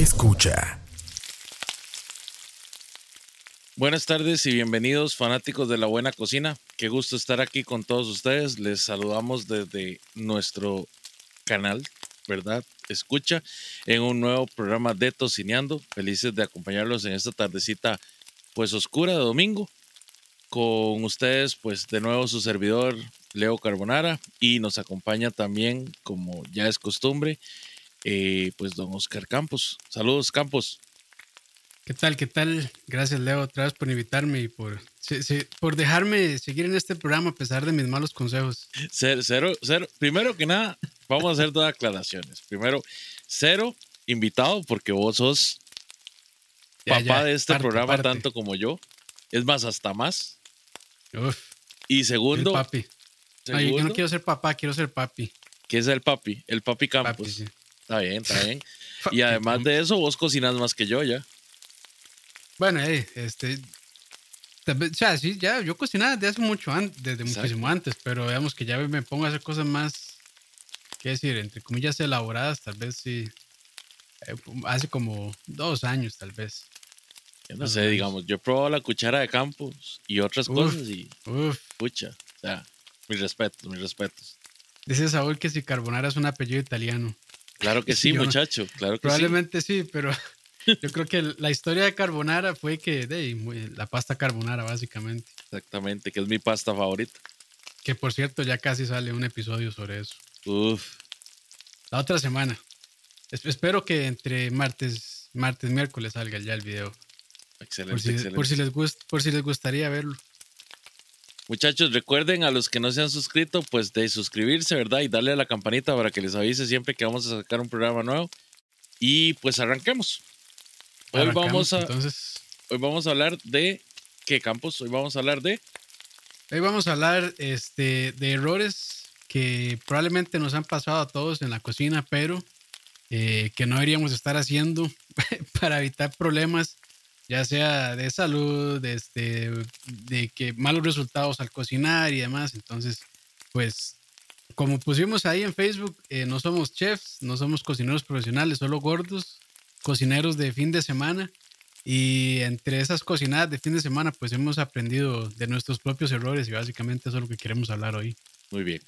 Escucha. Buenas tardes y bienvenidos fanáticos de la buena cocina. Qué gusto estar aquí con todos ustedes. Les saludamos desde nuestro canal, ¿verdad? Escucha en un nuevo programa de Tocineando. Felices de acompañarlos en esta tardecita pues oscura de domingo. Con ustedes pues de nuevo su servidor Leo Carbonara y nos acompaña también como ya es costumbre eh, pues don Oscar Campos. Saludos Campos. ¿Qué tal? ¿Qué tal? Gracias, Leo, otra vez por invitarme y por, por dejarme seguir en este programa a pesar de mis malos consejos. Cero, cero, Primero que nada, vamos a hacer dos aclaraciones. Primero, cero invitado porque vos sos papá de este programa tanto como yo. Es más, hasta más. Uf, y segundo. papi. yo no quiero ser papá, quiero ser papi. ¿Qué es el papi? El papi Campos. Está bien, está bien. y además de eso, vos cocinas más que yo ya. Bueno, este. O sea, sí, ya yo cocinaba desde hace mucho antes, desde muchísimo antes, pero veamos que ya me pongo a hacer cosas más, qué decir, entre comillas elaboradas, tal vez sí. Eh, hace como dos años, tal vez. Yo no sé, digamos, yo he probado la cuchara de campos y otras cosas y. Uf. Pucha, o sea, mis respetos, mis respetos. Dice Saúl que si Carbonara es un apellido italiano. Claro que sí, muchacho, claro que probablemente sí. pero yo creo que la historia de Carbonara fue que de, la pasta carbonara, básicamente. Exactamente, que es mi pasta favorita. Que por cierto, ya casi sale un episodio sobre eso. Uf. La otra semana. espero que entre martes, martes, miércoles salga ya el video. Excelente, por si, excelente. Por si, les por si les gustaría verlo. Muchachos, recuerden a los que no se han suscrito, pues de suscribirse, ¿verdad? Y darle a la campanita para que les avise siempre que vamos a sacar un programa nuevo. Y pues arranquemos. Hoy vamos a entonces. hoy vamos a hablar de qué campos? Hoy vamos a hablar de Hoy vamos a hablar este, de errores que probablemente nos han pasado a todos en la cocina, pero eh, que no deberíamos estar haciendo para evitar problemas, ya sea de salud, de, este, de que malos resultados al cocinar y demás. Entonces, pues, como pusimos ahí en Facebook, eh, no somos chefs, no somos cocineros profesionales, solo gordos cocineros de fin de semana. Y entre esas cocinadas de fin de semana, pues hemos aprendido de nuestros propios errores y básicamente eso es lo que queremos hablar hoy. Muy bien.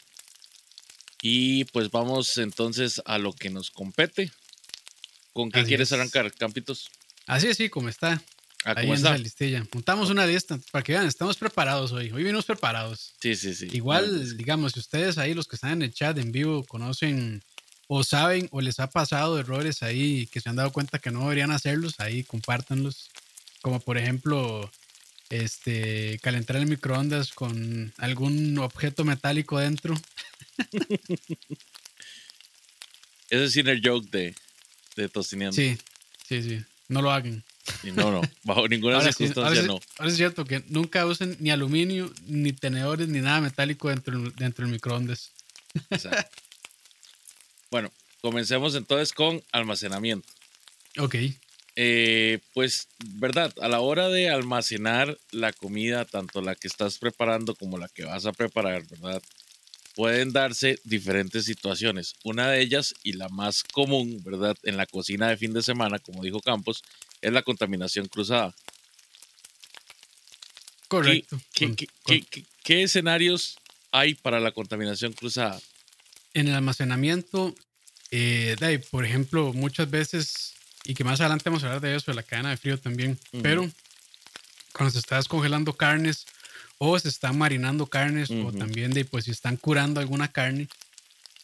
Y pues vamos entonces a lo que nos compete. ¿Con qué quieres arrancar, Campitos? Así es, sí, como está. Ah, Ahí en esa listilla. Montamos una lista para que vean, estamos preparados hoy. Hoy venimos preparados. Sí, sí, sí. Igual, digamos, si ustedes ahí, los que están en el chat en vivo, conocen o saben o les ha pasado errores ahí que se han dado cuenta que no deberían hacerlos, ahí compártanlos. Como por ejemplo, este, calentar el microondas con algún objeto metálico dentro. Ese es el joke de, de tocineando. Sí, sí, sí. No lo hagan. no, no. Bajo ninguna circunstancia no. Ahora es cierto que nunca usen ni aluminio, ni tenedores, ni nada metálico dentro, dentro del microondas. Exacto. Bueno, comencemos entonces con almacenamiento. Ok. Eh, pues, verdad, a la hora de almacenar la comida, tanto la que estás preparando como la que vas a preparar, ¿verdad? Pueden darse diferentes situaciones. Una de ellas, y la más común, ¿verdad? En la cocina de fin de semana, como dijo Campos, es la contaminación cruzada. Correcto. qué escenarios hay para la contaminación cruzada? en el almacenamiento, eh, por ejemplo, muchas veces, y que más adelante vamos a hablar de eso, de la cadena de frío también, pero cuando se está descongelando carnes o se está marinando carnes o también de, pues si están curando alguna carne,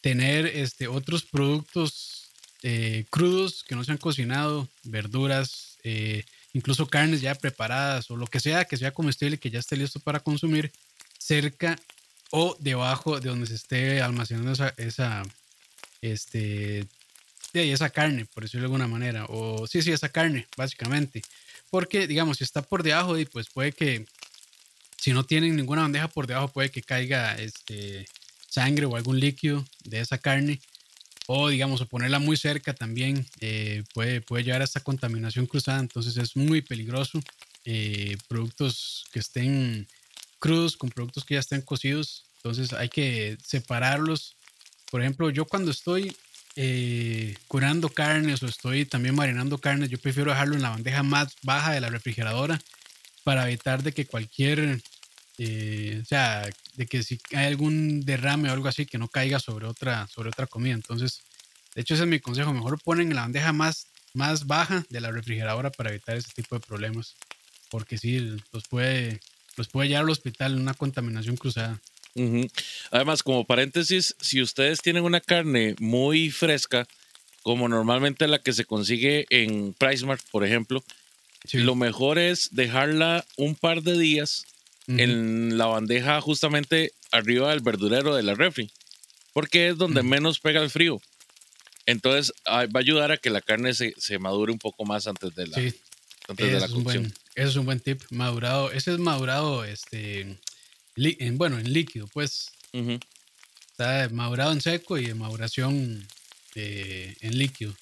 tener este, otros productos eh, crudos que no se han cocinado, verduras, eh, incluso carnes ya preparadas o lo que sea, que sea comestible, que ya esté listo para consumir, cerca o debajo de donde se esté almacenando esa, esa, este, esa carne, por decirlo de alguna manera. O sí, sí, esa carne, básicamente. Porque, digamos, si está por debajo, pues puede que, si no tienen ninguna bandeja por debajo, puede que caiga este, sangre o algún líquido de esa carne. O, digamos, ponerla muy cerca también eh, puede, puede llevar a esta contaminación cruzada. Entonces es muy peligroso. Eh, productos que estén crudos con productos que ya estén cocidos. Entonces hay que separarlos. Por ejemplo, yo cuando estoy eh, curando carnes o estoy también marinando carnes, yo prefiero dejarlo en la bandeja más baja de la refrigeradora para evitar de que cualquier, eh, o sea, de que si hay algún derrame o algo así, que no caiga sobre otra, sobre otra comida. Entonces, de hecho, ese es mi consejo. Mejor ponen en la bandeja más, más baja de la refrigeradora para evitar ese tipo de problemas. Porque sí, los puede, los puede llevar al hospital en una contaminación cruzada. Además, como paréntesis, si ustedes tienen una carne muy fresca, como normalmente la que se consigue en PriceMart, por ejemplo, lo mejor es dejarla un par de días en la bandeja justamente arriba del verdurero de la refri, porque es donde menos pega el frío. Entonces va a ayudar a que la carne se, madure un poco más antes de la, antes de la cocción. ese es un buen tip. Madurado, ese es madurado este, en, bueno, en líquido, pues. Está madurado en seco y en maduración eh, en líquido.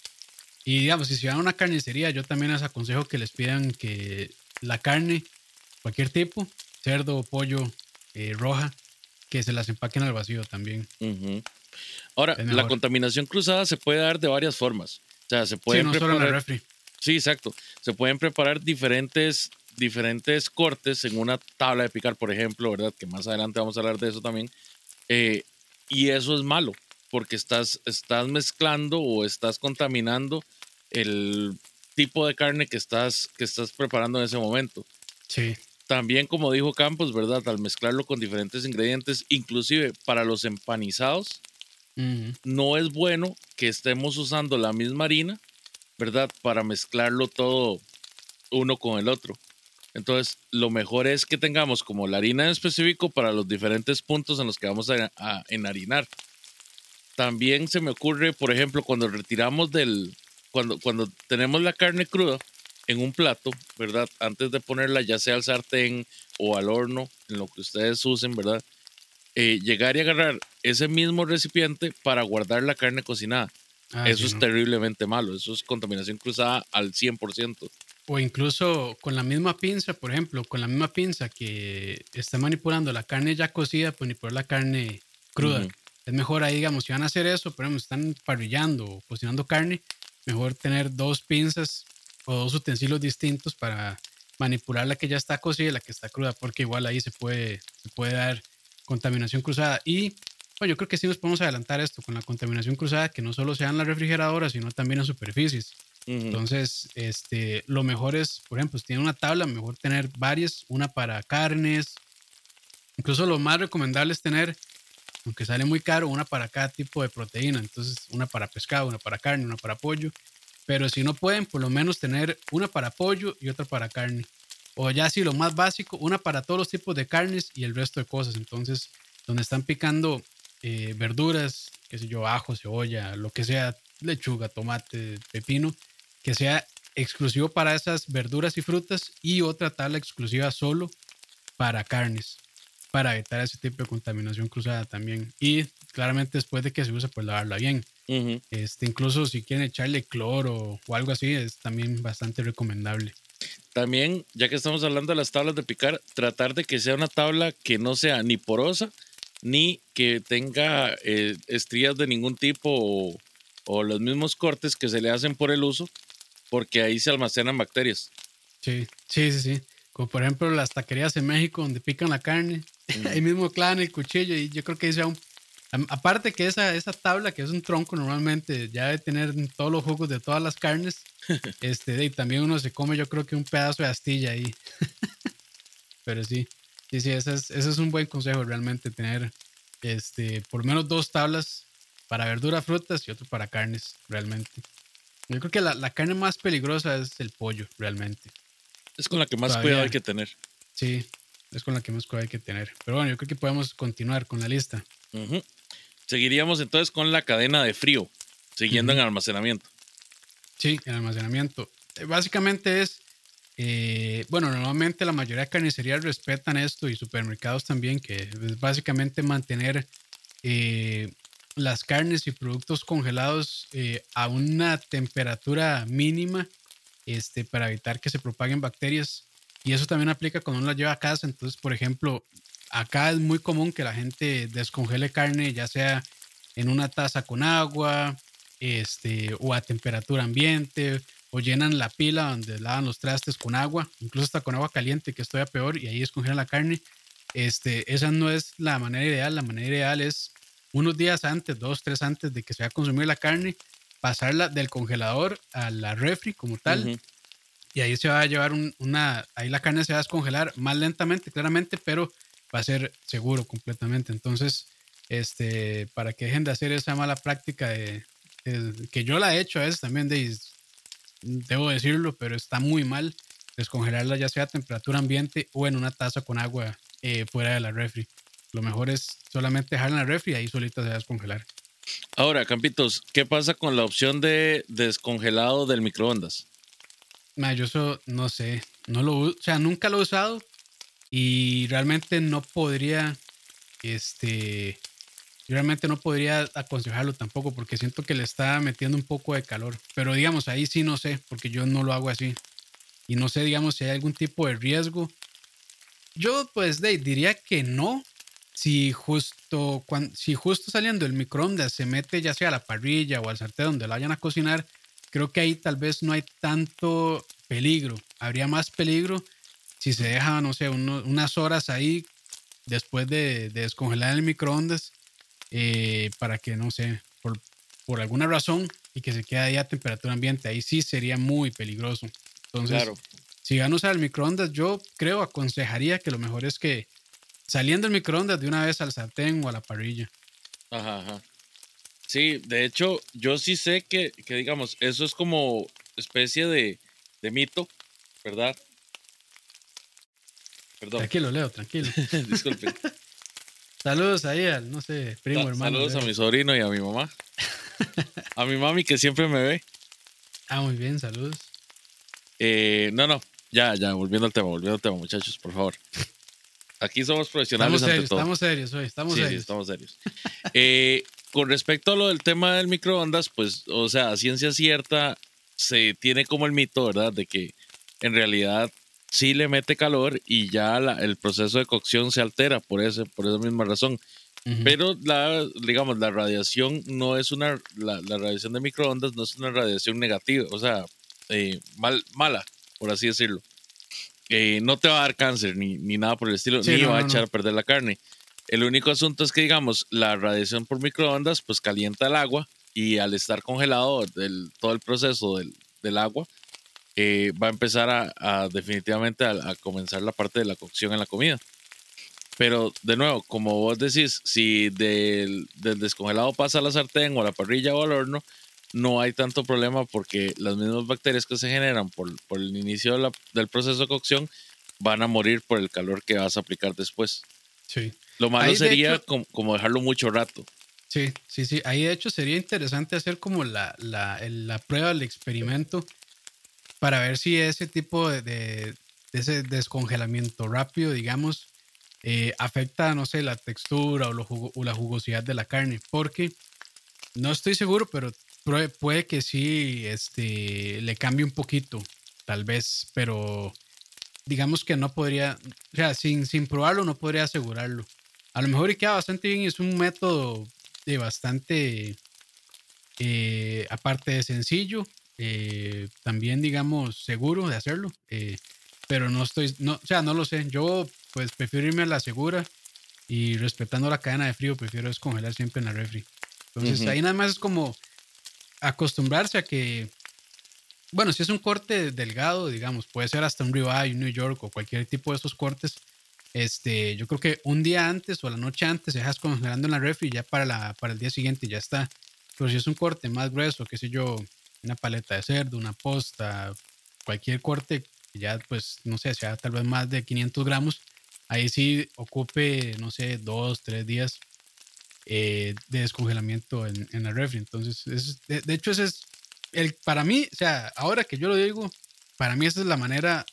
Y digamos, si se van a una carnicería, yo también les aconsejo que les pidan que la carne, cualquier tipo, cerdo, pollo, eh, roja, que se las empaquen al vacío también. Ahora, la contaminación cruzada se puede dar de varias formas. O sea, se puede. Sí, no solo en el refri. Sí, exacto. Se pueden preparar diferentes diferentes cortes en una tabla de picar, por ejemplo, ¿verdad? Que más adelante vamos a hablar de eso también. Eh, y eso es malo, porque estás, estás mezclando o estás contaminando el tipo de carne que estás, que estás preparando en ese momento. Sí. También, como dijo Campos, ¿verdad? Al mezclarlo con diferentes ingredientes, inclusive para los empanizados, no es bueno que estemos usando la misma harina, ¿verdad? Para mezclarlo todo uno con el otro. Entonces, lo mejor es que tengamos como la harina en específico para los diferentes puntos en los que vamos a, enharinar. También se me ocurre, por ejemplo, cuando retiramos del, cuando, cuando tenemos la carne cruda en un plato, ¿verdad? Antes de ponerla ya sea al sartén o al horno, en lo que ustedes usen, ¿verdad? Eh, llegar y agarrar ese mismo recipiente para guardar la carne cocinada. Ah, eso es terriblemente malo, eso es contaminación cruzada al 100%. O incluso con la misma pinza, por ejemplo, con la misma pinza que está manipulando la carne ya cocida, pues manipular la carne cruda. Es mejor ahí, digamos, si van a hacer eso, por ejemplo, están parrillando o cocinando carne, mejor tener dos pinzas o dos utensilios distintos para manipular la que ya está cocida y la que está cruda, porque igual ahí se puede, se puede dar contaminación cruzada. Y pues, yo creo que sí nos podemos adelantar esto con la contaminación cruzada, que no solo sea en la refrigeradora, sino también en superficies. Entonces, este, lo mejor es, por ejemplo, si tiene una tabla, mejor tener varias, una para carnes. Incluso lo más recomendable es tener, aunque sale muy caro, una para cada tipo de proteína. Entonces, una para pescado, una para carne, una para pollo. Pero si no pueden, por lo menos tener una para pollo y otra para carne. O ya si lo más básico, una para todos los tipos de carnes y el resto de cosas. Entonces, donde están picando eh, verduras, qué sé yo, ajo, cebolla, lo que sea, lechuga, tomate, pepino, que sea exclusivo para esas verduras y frutas y otra tabla exclusiva solo para carnes, para evitar ese tipo de contaminación cruzada también. Y claramente después de que se use, pues lavarla bien. este, incluso si quieren echarle cloro o algo así, es también bastante recomendable. También, ya que estamos hablando de las tablas de picar, tratar de que sea una tabla que no sea ni porosa, ni que tenga eh, estrías de ningún tipo o, o, los mismos cortes que se le hacen por el uso, porque ahí se almacenan bacterias. Sí, sí, sí, sí. Como por ejemplo las taquerías en México donde pican la carne, ahí mismo clavan el cuchillo y yo creo que sea un... Aparte que esa, esa tabla, que es un tronco normalmente, ya debe tener todos los jugos de todas las carnes, este, y también uno se come yo creo que un pedazo de astilla ahí. Pero sí, sí, sí, ese es, ese es un buen consejo realmente, tener este, por menos dos tablas para verduras, frutas y otro para carnes, realmente. Yo creo que la, carne más peligrosa es el pollo, realmente. Es con la que más cuidado hay que tener. Sí, es con la que más cuidado hay que tener. Pero bueno, yo creo que podemos continuar con la lista. Seguiríamos entonces con la cadena de frío, siguiendo en almacenamiento. Sí, en almacenamiento. Eh, básicamente es, eh, bueno, normalmente la mayoría de carnicerías respetan esto y supermercados también, que es básicamente mantener eh, las carnes y productos congelados eh, a una temperatura mínima este, para evitar que se propaguen bacterias. Y eso también aplica cuando uno la lleva a casa. Entonces, por ejemplo, acá es muy común que la gente descongele carne, ya sea en una taza con agua este, o a temperatura ambiente, o llenan la pila donde lavan los trastes con agua, incluso hasta con agua caliente, que esto peor, y ahí descongelan la carne. Este, esa no es la manera ideal. La manera ideal es unos días antes, dos, tres antes de que se vaya a consumir la carne, pasarla del congelador a la refri como tal. Y ahí se va a llevar una, ahí la carne se va a descongelar más lentamente, claramente, pero va a ser seguro completamente. Entonces, este, para que dejen de hacer esa mala práctica de, que yo la he hecho a veces también, de, debo decirlo, pero está muy mal descongelarla ya sea a temperatura ambiente o en una taza con agua eh, fuera de la refri. Lo mejor es solamente dejarla en la refri y ahí solita se va a descongelar. Ahora, Campitos, ¿qué pasa con la opción de descongelado del microondas? Yo eso no sé, no lo, o sea, nunca lo he usado y realmente no podría, este, realmente no podría aconsejarlo tampoco porque siento que le está metiendo un poco de calor. Pero digamos, ahí sí no sé, porque yo no lo hago así. Y no sé, digamos, si hay algún tipo de riesgo. Yo pues diría que no, si justo, cuando, si justo saliendo del microondas se mete ya sea a la parrilla o al sartén donde lo vayan a cocinar, creo que ahí tal vez no hay tanto peligro. Habría más peligro si se deja, no sé, unas horas ahí después de, descongelar el microondas eh, para que, no sé, por, por, alguna razón y que se quede ahí a temperatura ambiente. Ahí sí sería muy peligroso. Entonces, claro. si van a usar el microondas, yo creo, aconsejaría que lo mejor es que saliendo el microondas de una vez al sartén o a la parrilla. Ajá, ajá. Sí, de hecho, yo sí sé que, que digamos, eso es como especie de, de mito, ¿verdad? Perdón. Tranquilo, Leo, tranquilo. Disculpe. saludos ahí al, no sé, primo, hermano. Saludos a mi sobrino y a mi mamá. a mi mami que siempre me ve. Ah, muy bien, saludos. Eh, no, no, ya, ya, volviendo al tema, volviendo al tema, muchachos, por favor. Aquí somos profesionales estamos serios, Estamos serios hoy, estamos sí, serios. Sí, estamos serios. Eh, con respecto a lo del tema del microondas, pues, o sea, a ciencia cierta, se tiene como el mito, ¿verdad? De que en realidad sí le mete calor y ya el proceso de cocción se altera por, ese, por esa misma razón. Pero la, digamos, la radiación no es una, la, radiación de microondas no es una radiación negativa, o sea, eh, mal, mala, por así decirlo. Eh, no te va a dar cáncer ni, ni nada por el estilo, ni va a echar a perder la carne. El único asunto es que, digamos, la radiación por microondas, pues calienta el agua y al estar congelado todo el proceso del, del agua, eh, va a empezar a, definitivamente a, comenzar la parte de la cocción en la comida. Pero de nuevo, como vos decís, si del, descongelado pasa a la sartén o a la parrilla o al horno, no hay tanto problema porque las mismas bacterias que se generan por, por el inicio del proceso de cocción van a morir por el calor que vas a aplicar después. Sí. Lo malo sería como, dejarlo mucho rato. Sí, sí, sí. Ahí de hecho sería interesante hacer como la, la, la prueba, el experimento para ver si ese tipo de, ese descongelamiento rápido, digamos, eh, afecta, no sé, la textura o, la jugosidad de la carne, porque no estoy seguro, pero puede que sí este, le cambie un poquito, tal vez, pero digamos que no podría, o sea, sin, sin probarlo no podría asegurarlo. A lo mejor y queda bastante bien, es un método de bastante, eh, aparte de sencillo, eh, también, digamos, seguro de hacerlo. Eh, pero no estoy, no, o sea, no lo sé. Yo, pues, prefiero irme a la segura y respetando la cadena de frío, prefiero descongelar siempre en la refri. Entonces, ahí nada más es como acostumbrarse a que, bueno, si es un corte delgado, digamos, puede ser hasta un ribeye, un New York o cualquier tipo de esos cortes. Este, yo creo que un día antes o la noche antes dejas congelando en la refri ya para, para el día siguiente ya está. Pero si es un corte más grueso, qué sé yo, una paleta de cerdo, una posta, cualquier corte, ya pues no sé, sea tal vez más de 500 gramos, ahí sí ocupe, no sé, dos, tres días eh, de descongelamiento en, en, la refri. Entonces, de, hecho, ese es el, para mí, o sea, ahora que yo lo digo, para mí esa es la manera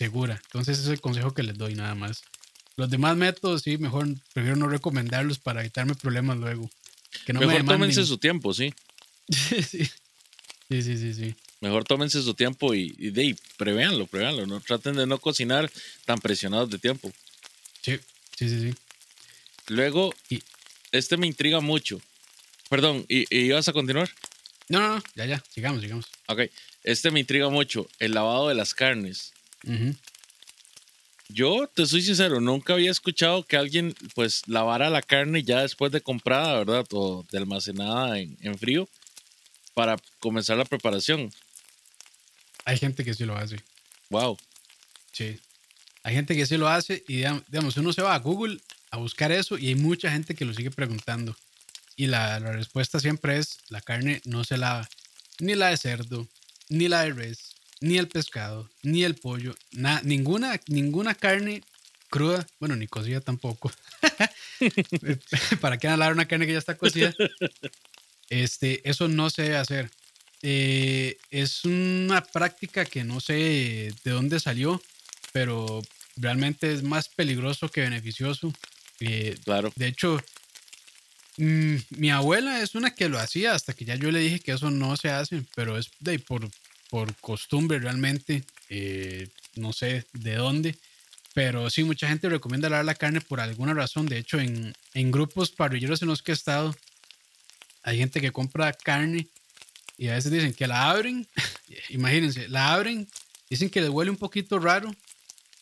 segura. Entonces, ese es el consejo que les doy nada más. Los demás métodos, sí, mejor prefiero no recomendarlos para evitarme problemas luego. Que no mejor tómense su tiempo, sí. sí. Sí, sí, sí, sí. Mejor tómense su tiempo y, y, de, prevéanlo, prevéanlo. No traten de no cocinar tan presionados de tiempo. Sí, sí, sí, sí. Luego, y, este me intriga mucho. Perdón, ¿y, ibas a continuar? No, no, no, ya, ya, sigamos, sigamos. Ok, este me intriga mucho, el lavado de las carnes. Yo, te soy sincero, nunca había escuchado que alguien pues lavara la carne ya después de comprada, ¿verdad? O de almacenada en, en frío para comenzar la preparación. Hay gente que sí lo hace. Wow. Sí. Hay gente que sí lo hace y digamos, uno se va a Google a buscar eso y hay mucha gente que lo sigue preguntando. Y la, la respuesta siempre es, la carne no se lava. Ni la de cerdo, ni la de res, ni el pescado, ni el pollo, nada, ninguna, ninguna carne cruda, bueno, ni cocida tampoco. ¿Para qué lavar una carne que ya está cocida? Este, eso no se debe hacer. Eh, es una práctica que no sé de dónde salió, pero realmente es más peligroso que beneficioso. Eh, claro. De hecho, mm, mi abuela es una que lo hacía hasta que ya yo le dije que eso no se hace, pero es de, por, por costumbre realmente, eh, no sé de dónde. Pero sí, mucha gente recomienda lavar la carne por alguna razón. De hecho, en, en grupos parrilleros en los que he estado, hay gente que compra carne y a veces dicen que la abren, imagínense, la abren, dicen que le huele un poquito raro,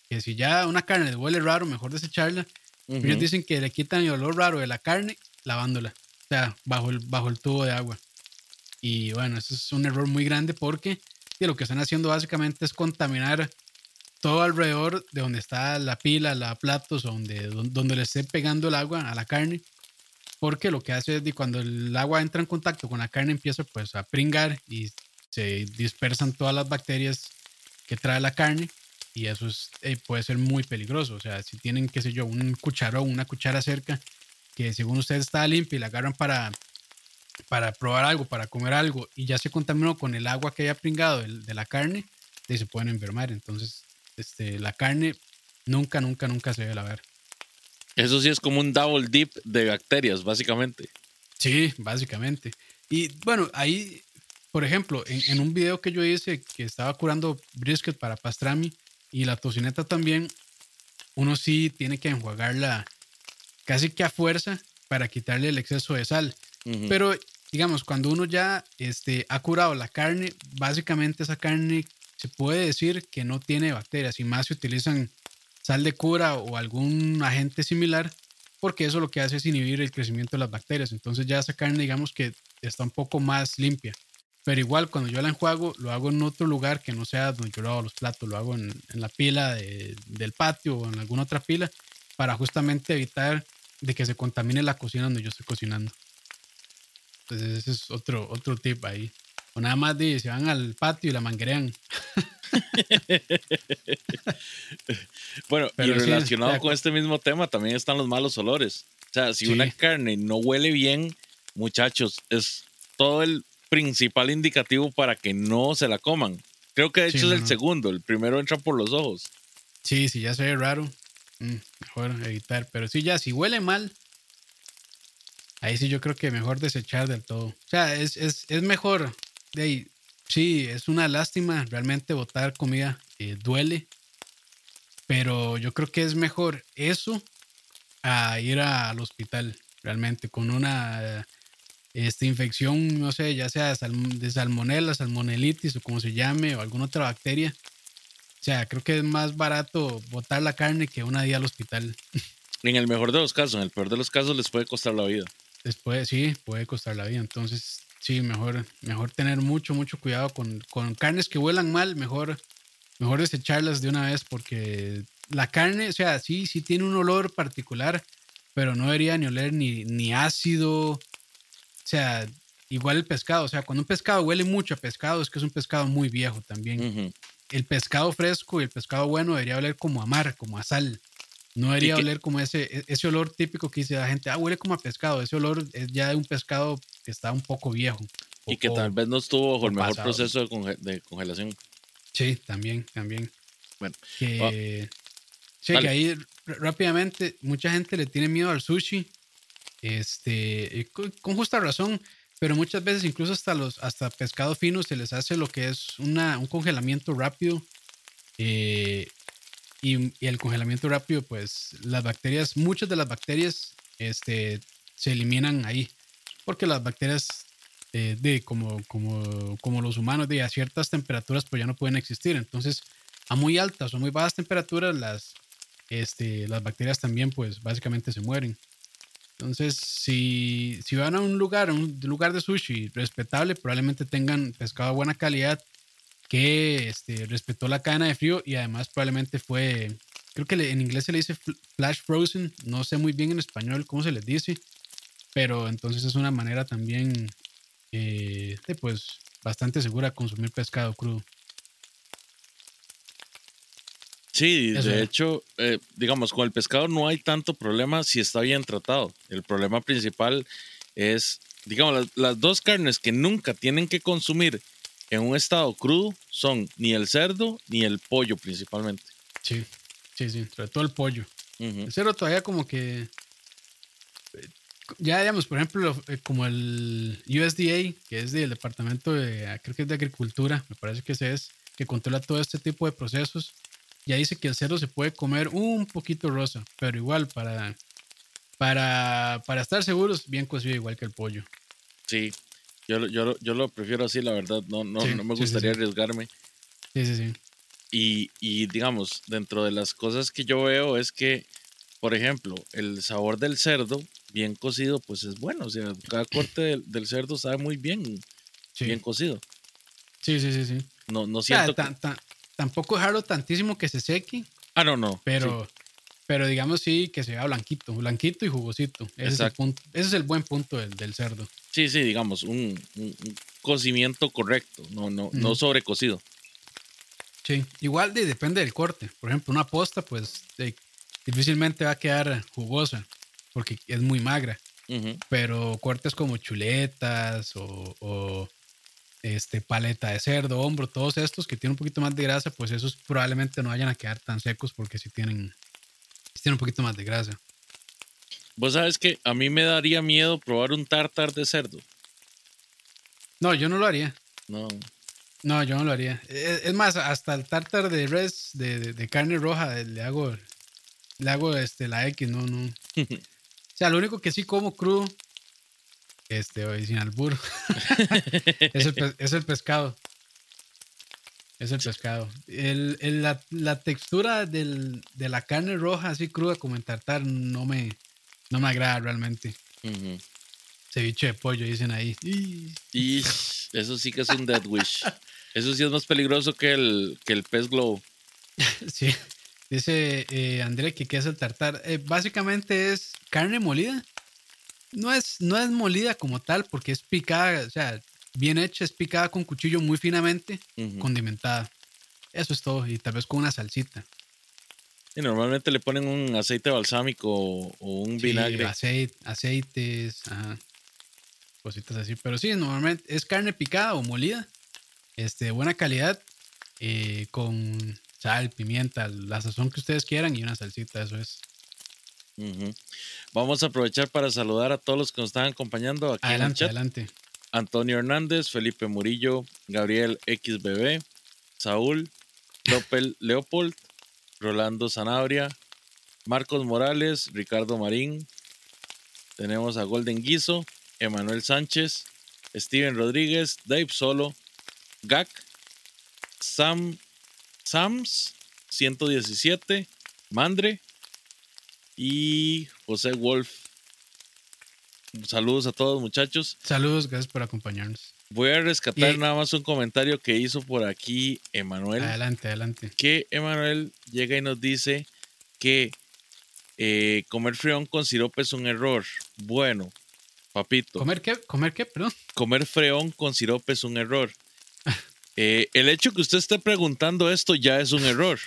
que si ya una carne le huele raro, mejor desecharla. Ellos dicen que le quitan el olor raro de la carne lavándola, o sea, bajo el, bajo el tubo de agua. Y bueno, eso es un error muy grande porque lo que están haciendo básicamente es contaminar todo alrededor de donde está la pila, la platos, donde, donde le esté pegando el agua a la carne porque lo que hace es que cuando el agua entra en contacto con la carne empieza pues a pringar y se dispersan todas las bacterias que trae la carne y eso es, eh, puede ser muy peligroso. O sea, si tienen, qué sé yo, un cucharón, una cuchara cerca que según ustedes está limpia y la agarran para, para probar algo, para comer algo y ya se contaminó con el agua que haya pringado de, de la carne, y se pueden enfermar. Entonces, este, la carne nunca, nunca, nunca se debe lavar. Eso sí es como un double dip de bacterias, básicamente. Sí, básicamente. Y bueno, ahí, por ejemplo, en, un video que yo hice que estaba curando brisket para pastrami y la tocineta también, uno sí tiene que enjuagarla casi que a fuerza para quitarle el exceso de sal. Pero digamos, cuando uno ya este, ha curado la carne, básicamente esa carne se puede decir que no tiene bacterias y más se utilizan sal de cura o algún agente similar, porque eso lo que hace es inhibir el crecimiento de las bacterias. Entonces ya esa carne, digamos que está un poco más limpia. Pero igual cuando yo la enjuago, lo hago en otro lugar que no sea donde yo lavo los platos, lo hago en, la pila del patio o en alguna otra pila para justamente evitar de que se contamine la cocina donde yo estoy cocinando. Entonces ese es otro, otro tip ahí. O nada más de se van al patio y la manguerean. bueno, y relacionado con este mismo tema también están los malos olores. O sea, si una carne no huele bien, muchachos, es todo el principal indicativo para que no se la coman. Creo que de hecho es el segundo, el primero entra por los ojos. Sí, si ya se ve raro, mm, mejor evitar. Pero sí, ya, si huele mal, ahí sí yo creo que mejor desechar del todo. O sea, es, es, es mejor de ahí, Sí, es una lástima. Realmente botar comida eh, duele. Pero yo creo que es mejor eso a ir al hospital, realmente, con una esta infección, no sé, ya sea de salmonela, salmonelitis o como se llame, o alguna otra bacteria. O sea, creo que es más barato botar la carne que una día al hospital. En el mejor de los casos, en el peor de los casos les puede costar la vida. Después, sí, puede costar la vida. Entonces, Sí, mejor, mejor tener mucho, mucho cuidado con, con carnes que huelan mal, mejor, mejor desecharlas de una vez porque la carne, o sea, sí, sí tiene un olor particular, pero no debería ni oler ni, ni ácido. O sea, igual el pescado, o sea, cuando un pescado huele mucho a pescado es que es un pescado muy viejo también. El pescado fresco y el pescado bueno debería oler como a mar, como a sal. No debería oler como ese, e, ese olor típico que dice la gente, ah, huele como a pescado. Ese olor es ya de un pescado que está un poco viejo. y que tal vez no estuvo bajo el mejor proceso de, congelación. Sí, también, también. Bueno. Que, sí, que ahí rápidamente mucha gente le tiene miedo al sushi. Este, con, justa razón, pero muchas veces incluso hasta los hasta pescado fino se les hace lo que es una, un congelamiento rápido. Eh, y, el congelamiento rápido, pues las bacterias, muchas de las bacterias este, se eliminan ahí, porque las bacterias eh, de como, como, como los humanos, de a ciertas temperaturas pues ya no pueden existir. Entonces, a muy altas o muy bajas temperaturas, las, este, las bacterias también pues básicamente se mueren. Entonces, si, si van a un lugar, un lugar de sushi respetable, probablemente tengan pescado de buena calidad que este, respetó la cadena de frío y además probablemente fue, creo que en inglés se le dice flash frozen, no sé muy bien en español cómo se les dice, pero entonces es una manera también eh, de, pues bastante segura de consumir pescado crudo. Sí, de hecho, eh, digamos, con el pescado no hay tanto problema si está bien tratado. El problema principal es, digamos, las, dos carnes que nunca tienen que consumir en un estado crudo son ni el cerdo ni el pollo principalmente. Sí, sí, sí, sobre todo el pollo. El cerdo todavía como que... Eh, ya digamos, por ejemplo, eh, como el USDA, que es del Departamento de, creo que es de Agricultura, me parece que ese es, que controla todo este tipo de procesos ya dice que el cerdo se puede comer un poquito rosa, pero igual para, para, para estar seguros, bien cocido igual que el pollo. Sí, yo, yo, yo lo prefiero así, la verdad. No, no, no me gustaría arriesgarme. Sí, sí, sí. Y, y, digamos, dentro de las cosas que yo veo es que, por ejemplo, el sabor del cerdo, bien cocido, pues es bueno. O sea, cada corte del, cerdo sabe muy bien, bien cocido. Sí, sí, sí, sí. No, no siento. Tampoco dejarlo tantísimo que se seque. Ah, no, no. Pero, pero digamos sí que se vea blanquito, blanquito y jugosito. Ese, es el, punto, ese es el buen punto del, cerdo. Sí, sí, digamos, un, cocimiento correcto, no, no, no sobrecocido. Sí, igual de, depende del corte. Por ejemplo, una posta, pues difícilmente va a quedar jugosa porque es muy magra. Pero cortes como chuletas o este, paleta de cerdo, hombro, todos estos que tienen un poquito más de grasa, pues esos probablemente no vayan a quedar tan secos porque si tienen, tienen un poquito más de grasa. Vos sabes que a mí me daría miedo probar un tartar de cerdo. No, yo no lo haría. No. No, yo no lo haría. E, es, más, hasta el tartar de res, de, carne roja, le hago, le hago este, la X, no, no. o sea, lo único que sí como crudo este, hoy sin albur. es, el, es, el, pescado. Es el pescado. El, la, la, textura del, de la carne roja, así cruda como en tartar, no me, no me agrada realmente. Ceviche de pollo, dicen ahí. Y eso sí que es un dead wish. Eso sí es más peligroso que el, que el pez globo. sí. Dice eh, André que qué es el tartar. Eh, básicamente es carne molida no es, no es molida como tal porque es picada, o sea, bien hecha, es picada con cuchillo muy finamente, condimentada. Eso es todo, y tal vez con una salsita. Y normalmente le ponen un aceite balsámico o un vinagre. Aceite, aceites, cositas así. Pero sí, normalmente es carne picada o molida, este, de buena calidad, eh, con sal, pimienta, la sazón que ustedes quieran y una salsita, eso es. Vamos a aprovechar para saludar a todos los que nos están acompañando aquí adelante, en el chat. Adelante. Antonio Hernández, Felipe Murillo, Gabriel XBB, Saúl, López Leopold, Rolando Sanabria, Marcos Morales, Ricardo Marín. Tenemos a Golden Guiso, Emanuel Sánchez, Steven Rodríguez, Dave Solo, Gak, Sam, Sams 117, Mandre, y José Wolf. Saludos a todos muchachos. Saludos, gracias por acompañarnos. Voy a rescatar nada más un comentario que hizo por aquí Emanuel. Adelante, adelante. Que Emanuel llega y nos dice que eh, comer freón con sirope es un error. Bueno, papito. ¿Comer qué? ¿Comer qué? Perdón. Comer freón con sirope es un error. Eh, el hecho que usted esté preguntando esto ya es un error.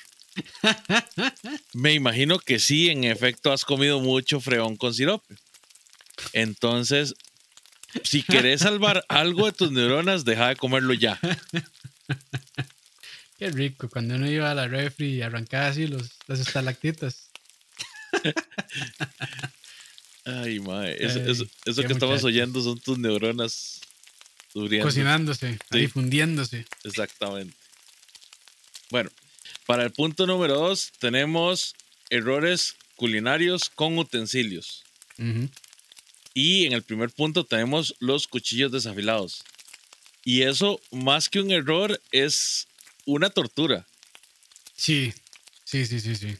Me imagino que sí, en efecto, has comido mucho freón con sirope. Entonces, si querés salvar algo de tus neuronas, deja de comerlo ya. Qué rico, cuando uno iba a la refri y arrancaba así los, las estalactitas. Ay, madre. Eso, que estamos oyendo son tus neuronas Cocinándose, difundiéndose. Exactamente. Bueno, para el punto número dos, tenemos errores culinarios con utensilios. Y en el primer punto tenemos los cuchillos desafilados. Y eso, más que un error, es una tortura. Sí, sí, sí, sí, sí.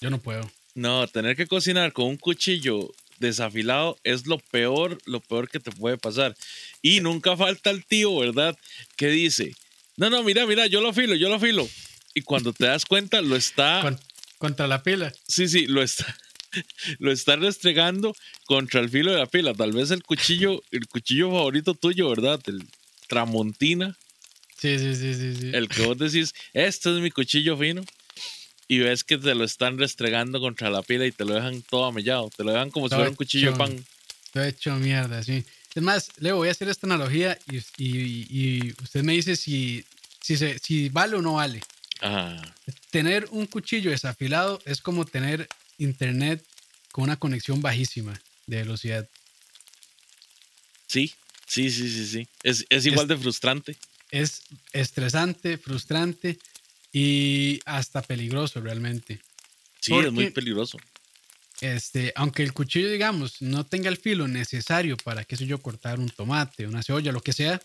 Yo no puedo. No, tener que cocinar con un cuchillo desafilado es lo peor, lo peor que te puede pasar. Y nunca falta el tío, ¿verdad? Que dice, no, no, mira, mira, yo lo filo, yo lo filo. Y cuando te das cuenta, lo está... contra la pila. Sí, sí, lo está, lo está restregando contra el filo de la pila. Tal vez el cuchillo, el cuchillo favorito tuyo, ¿verdad? El Tramontina. Sí, sí, sí, sí, sí. El que vos decís, este es mi cuchillo fino. Y ves que te lo están restregando contra la pila y te lo dejan todo amellado. Te lo dejan como si fuera un cuchillo de pan. Todo hecho mierda, sí. Es más, Leo, voy a hacer esta analogía y, y, usted me dice si, si, se, si vale o no vale. Tener un cuchillo desafilado es como tener internet con una conexión bajísima de velocidad. Sí, sí, sí, sí, sí. Es, es igual de frustrante. Es estresante, frustrante y hasta peligroso realmente. Sí, es muy peligroso. Este, aunque el cuchillo, digamos, no tenga el filo necesario para, qué sé yo, cortar un tomate, una cebolla, lo que sea,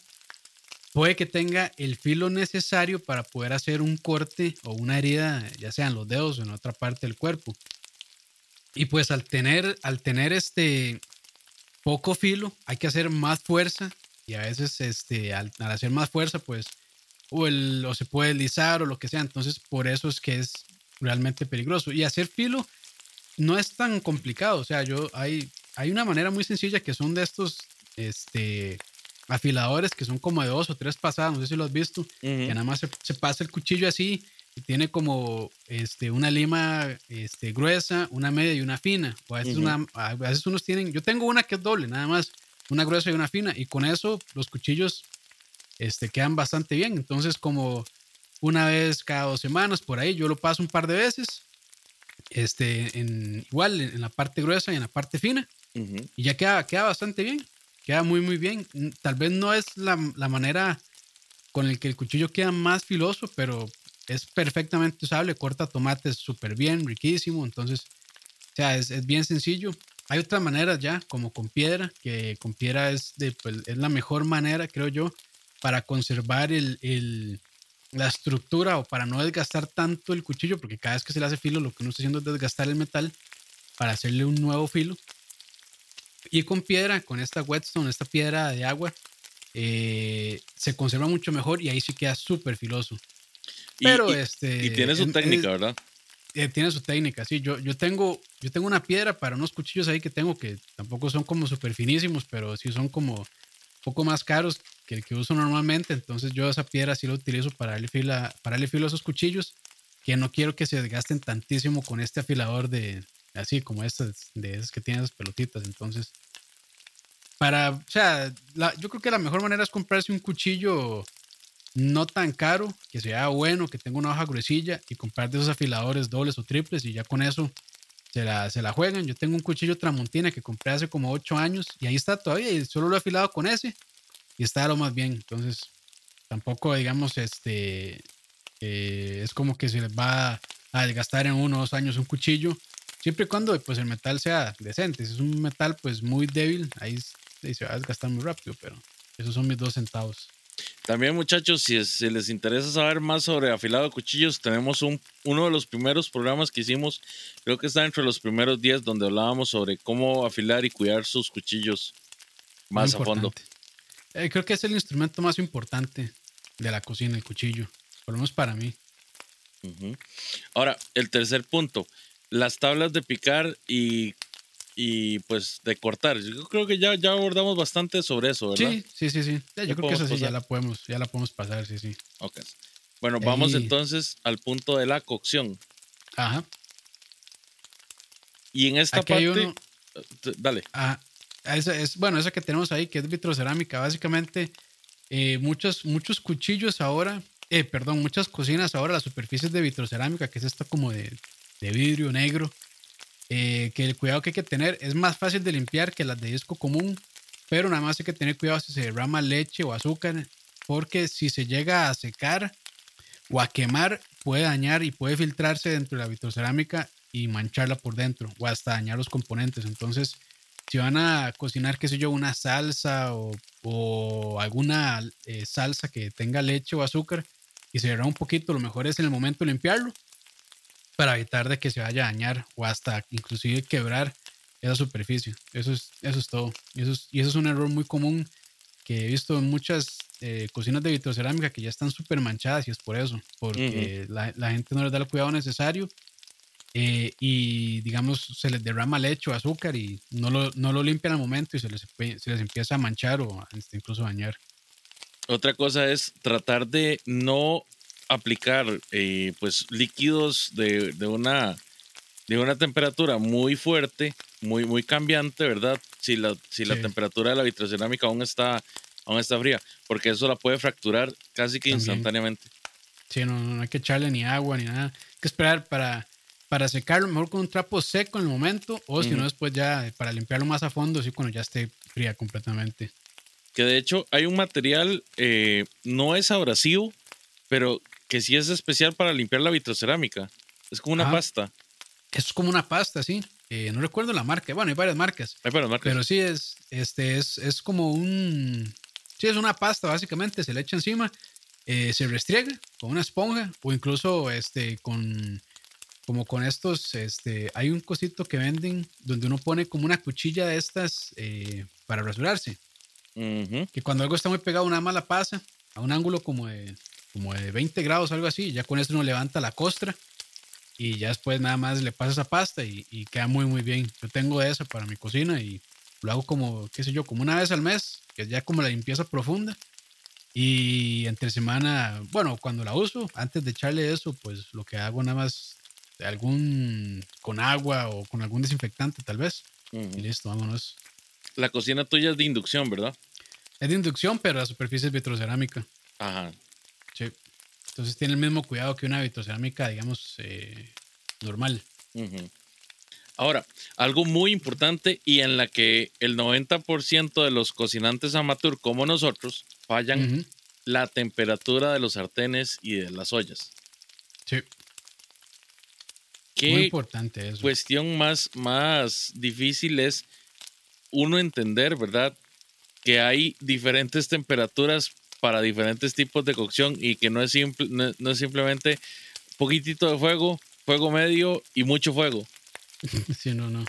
puede que tenga el filo necesario para poder hacer un corte o una herida, ya sea en los dedos o en otra parte del cuerpo. Y pues al tener, al tener este poco filo, hay que hacer más fuerza y a veces este, al, hacer más fuerza, pues o, el, o se puede deslizar o lo que sea. Entonces, por eso es que es realmente peligroso. Y hacer filo no es tan complicado. O sea, yo hay, hay una manera muy sencilla que son de estos este, afiladores que son como de dos o tres pasadas, no sé si lo has visto, que nada más se, pasa el cuchillo así tiene como este, una lima este, gruesa, una media y una fina. O a veces, una, a veces unos tienen, yo tengo una que es doble, nada más, una gruesa y una fina, y con eso los cuchillos este, quedan bastante bien. Entonces, como una vez cada dos semanas, por ahí, yo lo paso un par de veces, este, en, igual en, la parte gruesa y en la parte fina, y ya queda, queda bastante bien. Queda muy, muy bien. Tal vez no es la, la manera con el que el cuchillo queda más filoso, pero es perfectamente usable. Corta tomates súper bien, riquísimo. Entonces, o sea, es, es, bien sencillo. Hay otras maneras ya, como con piedra, que con piedra es, de, pues, es la mejor manera, creo yo, para conservar el, el, la estructura o para no desgastar tanto el cuchillo, porque cada vez que se le hace filo, lo que uno está haciendo es desgastar el metal para hacerle un nuevo filo. Y con piedra, con esta whetstone, esta piedra de agua, eh, se conserva mucho mejor y ahí sí queda súper filoso. Pero y, este. Y tiene su técnica, ¿verdad? Eh, tiene su técnica, sí. Yo, yo, tengo, yo tengo una piedra para unos cuchillos ahí que tengo que tampoco son como súper finísimos, pero sí son como un poco más caros que el que uso normalmente. Entonces yo esa piedra sí la utilizo para darle, fila, para darle filo a esos cuchillos, que no quiero que se desgasten tantísimo con este afilador de, así como estas, de esas que tienen esas pelotitas. Entonces, para, o sea, yo creo que la mejor manera es comprarse un cuchillo no tan caro, que sea bueno, que tenga una hoja gruesilla y comprar de esos afiladores dobles o triples y ya con eso se la, se la juegan. Yo tengo un cuchillo Tramontina que compré hace como 8 años y ahí está todavía y solo lo he afilado con ese y está lo más bien. Entonces, tampoco, digamos, este, eh, es como que se les va a desgastar en uno o dos años un cuchillo Siempre y cuando pues, el metal sea decente. Si es un metal pues muy débil, ahí, se va a desgastar muy rápido, pero esos son mis dos centavos. También muchachos, si, si les interesa saber más sobre afilado de cuchillos, tenemos un, uno de los primeros programas que hicimos, creo que está entre los primeros días donde hablábamos sobre cómo afilar y cuidar sus cuchillos más a fondo. Eh, creo que es el instrumento más importante de la cocina, el cuchillo, por lo menos para mí. Ahora, el tercer punto, las tablas de picar y, y pues de cortar. Yo creo que ya, ya abordamos bastante sobre eso, ¿verdad? Sí, sí, sí, sí. yo creo que eso sí ya la podemos, ya la podemos pasar, sí, sí. Ok. Bueno, vamos entonces al punto de la cocción. Ajá. Y en esta parte. Eh, dale. Ah, es, bueno, esa que tenemos ahí, que es vitrocerámica, básicamente. Eh, muchos, muchos cuchillos ahora, eh, perdón, muchas cocinas ahora, las superficies de vitrocerámica, que es esta como de de vidrio negro, eh, que el cuidado que hay que tener es más fácil de limpiar que las de disco común, pero nada más hay que tener cuidado si se derrama leche o azúcar, porque si se llega a secar o a quemar, puede dañar y puede filtrarse dentro de la vitrocerámica y mancharla por dentro o hasta dañar los componentes. Entonces, si van a cocinar, qué sé yo, una salsa o, o alguna eh, salsa que tenga leche o azúcar y se derrama un poquito, lo mejor es en el momento limpiarlo para evitar de que se vaya a dañar o hasta inclusive quebrar esa superficie. Eso es, eso es todo. Y eso es, y eso es un error muy común que he visto en muchas eh, cocinas de vitrocerámica que ya están súper manchadas y es por eso, porque la, la, gente no les da el cuidado necesario eh, y digamos se les derrama leche o azúcar y no lo, no lo limpian al momento y se les, se les empieza a manchar o este, incluso a dañar. Otra cosa es tratar de no aplicar eh, pues líquidos de, de, una, de una temperatura muy fuerte, muy, muy cambiante, ¿verdad? Si la, si la temperatura de la vitrocerámica aún está, aún está fría, porque eso la puede fracturar casi que instantáneamente. Sí, no, no hay que echarle ni agua ni nada. Hay que esperar para para secarlo mejor con un trapo seco en el momento o si no después ya para limpiarlo más a fondo, así cuando ya esté fría completamente. Que de hecho hay un material, eh, no es abrasivo, pero que sí es especial para limpiar la vitrocerámica. Es como una pasta. Es como una pasta, sí. Eh, no recuerdo la marca. Bueno, hay varias marcas. Hay varias marcas. Pero sí es, este, es, es como un... Sí, es una pasta básicamente. Se le echa encima, eh, se restriega con una esponja o incluso este, con como con estos, este, hay un cosito que venden donde uno pone como una cuchilla de estas eh, para rasurarse. Que cuando algo está muy pegado, una mala pasa a un ángulo como de, como de 20 grados, algo así. ya con esto uno levanta la costra y ya después nada más le pasa esa pasta y, y queda muy, muy bien. Yo tengo esa para mi cocina y lo hago como, qué sé yo, como una vez al mes, que es ya como la limpieza profunda. Y entre semana, bueno, cuando la uso, antes de echarle eso, pues lo que hago nada más algún con agua o con algún desinfectante tal vez. Y listo, vámonos. La cocina tuya es de inducción, ¿verdad? Es de inducción, pero la superficie es vitrocerámica. Ajá. Entonces tiene el mismo cuidado que una vitrocerámica, digamos, eh, normal. Ahora, algo muy importante y en la que el 90% de los cocinantes amateur como nosotros fallan, la temperatura de los sartenes y de las ollas. Sí. Muy importante eso. cuestión más, más difícil es uno entender, ¿verdad? Que hay diferentes temperaturas para diferentes tipos de cocción y que no es, simple, no, es simplemente poquitito de fuego, fuego medio y mucho fuego. sí, no, no.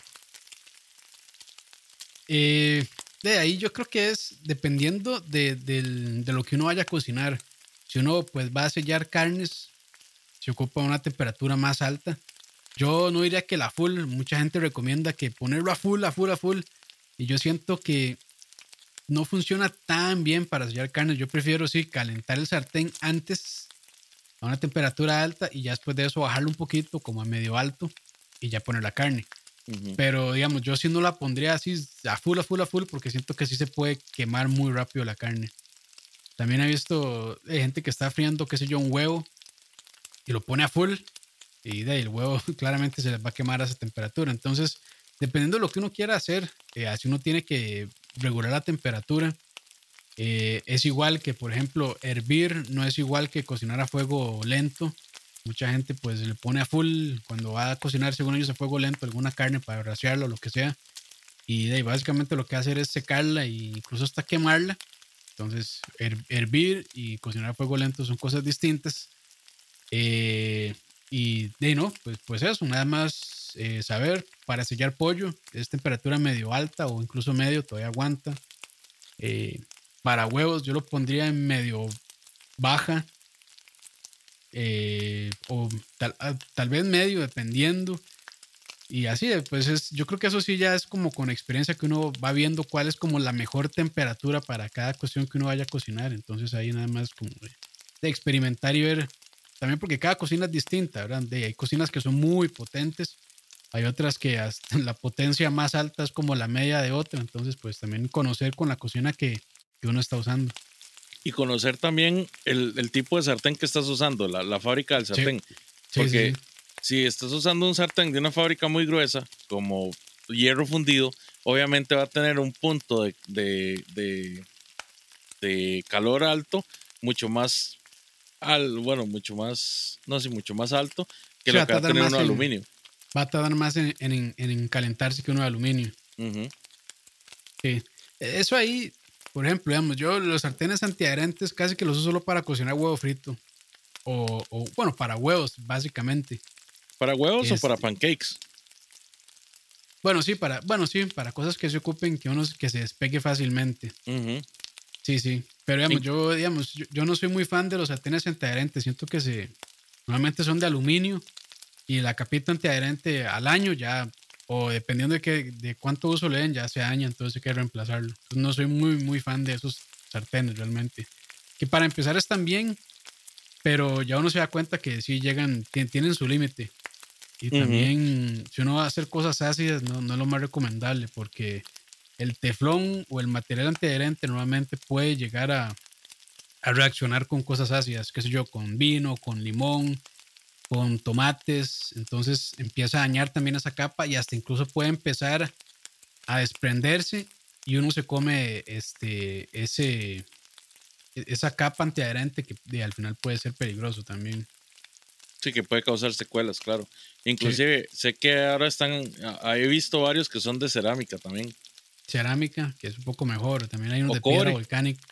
Eh, de ahí yo creo que es dependiendo de, de, lo que uno vaya a cocinar. Si uno pues va a sellar carnes, se ocupa una temperatura más alta. Yo no diría que la full, mucha gente recomienda que ponerlo a full, a full, a full. Y yo siento que no funciona tan bien para sellar carnes. Yo prefiero, sí, calentar el sartén antes a una temperatura alta y ya después de eso bajarlo un poquito, como a medio alto, y ya poner la carne. Pero digamos, yo sí no la pondría así a full, a full, a full, porque siento que sí se puede quemar muy rápido la carne. También he visto gente que está friando, qué sé yo, un huevo y lo pone a full y de ahí el huevo claramente se les va a quemar a esa temperatura. Entonces, dependiendo de lo que uno quiera hacer, eh, así uno tiene que regular la temperatura. Eh, es igual que, por ejemplo, hervir no es igual que cocinar a fuego lento. Mucha gente pues le pone a full cuando va a cocinar, según ellos, a fuego lento alguna carne para raciarlo o lo que sea. Y de ahí básicamente lo que hacer es secarla e incluso hasta quemarla. Entonces, hervir y cocinar a fuego lento son cosas distintas. Eh, y de no, pues, pues eso, nada más eh, saber para sellar pollo, es temperatura medio alta o incluso medio, todavía aguanta. Eh, para huevos yo lo pondría en medio baja eh, o tal, ah, tal, vez medio, dependiendo. Y así, pues es, yo creo que eso sí ya es como con experiencia que uno va viendo cuál es como la mejor temperatura para cada cuestión que uno vaya a cocinar. Entonces ahí nada más como de experimentar y ver también porque cada cocina es distinta, ¿verdad? hay cocinas que son muy potentes, hay otras que hasta la potencia más alta es como la media de otra, entonces pues también conocer con la cocina que, que uno está usando. Y conocer también el, el, tipo de sartén que estás usando, la, la fábrica del sartén. porque si estás usando un sartén de una fábrica muy gruesa, como hierro fundido, obviamente va a tener un punto de, de, de, de calor alto mucho más al, bueno, mucho más, no sé, mucho más alto que lo que va a tener uno de aluminio. Va a tardar más en, en, en, calentarse que uno de aluminio. Sí. Eso ahí, por ejemplo, digamos, yo los sartenes antiadherentes casi que los uso solo para cocinar huevo frito. O, o bueno, para huevos, básicamente. ¿Para huevos o para Este- pancakes? Bueno, sí, para, bueno, sí, para cosas que se ocupen que uno que se despegue fácilmente. Sí, sí. Pero digamos, Sí. yo, digamos, yo, yo no soy muy fan de los sartenes antiadherentes. Siento que se normalmente son de aluminio y la capita antiadherente al año ya, o dependiendo de, qué, de cuánto uso le den, ya se daña, entonces hay que reemplazarlo. Entonces, no soy muy, muy fan de esos sartenes realmente. Que para empezar están bien, pero ya uno se da cuenta que sí llegan, tien- tienen su límite. Y también, si uno va a hacer cosas ácidas, no, no es lo más recomendable, porque el teflón o el material antiadherente normalmente puede llegar a, a reaccionar con cosas ácidas, qué sé yo, con vino, con limón, con tomates. Entonces empieza a dañar también esa capa y hasta incluso puede empezar a desprenderse y uno se come este, ese, e- esa capa antiadherente que de- al final puede ser peligroso también. Sí, que puede causar secuelas, claro. Inclusive, sé que ahora están, ah, he visto varios que son de cerámica también. Cerámica, que es un poco mejor. También hay unos O de piedra cobre. volcánica.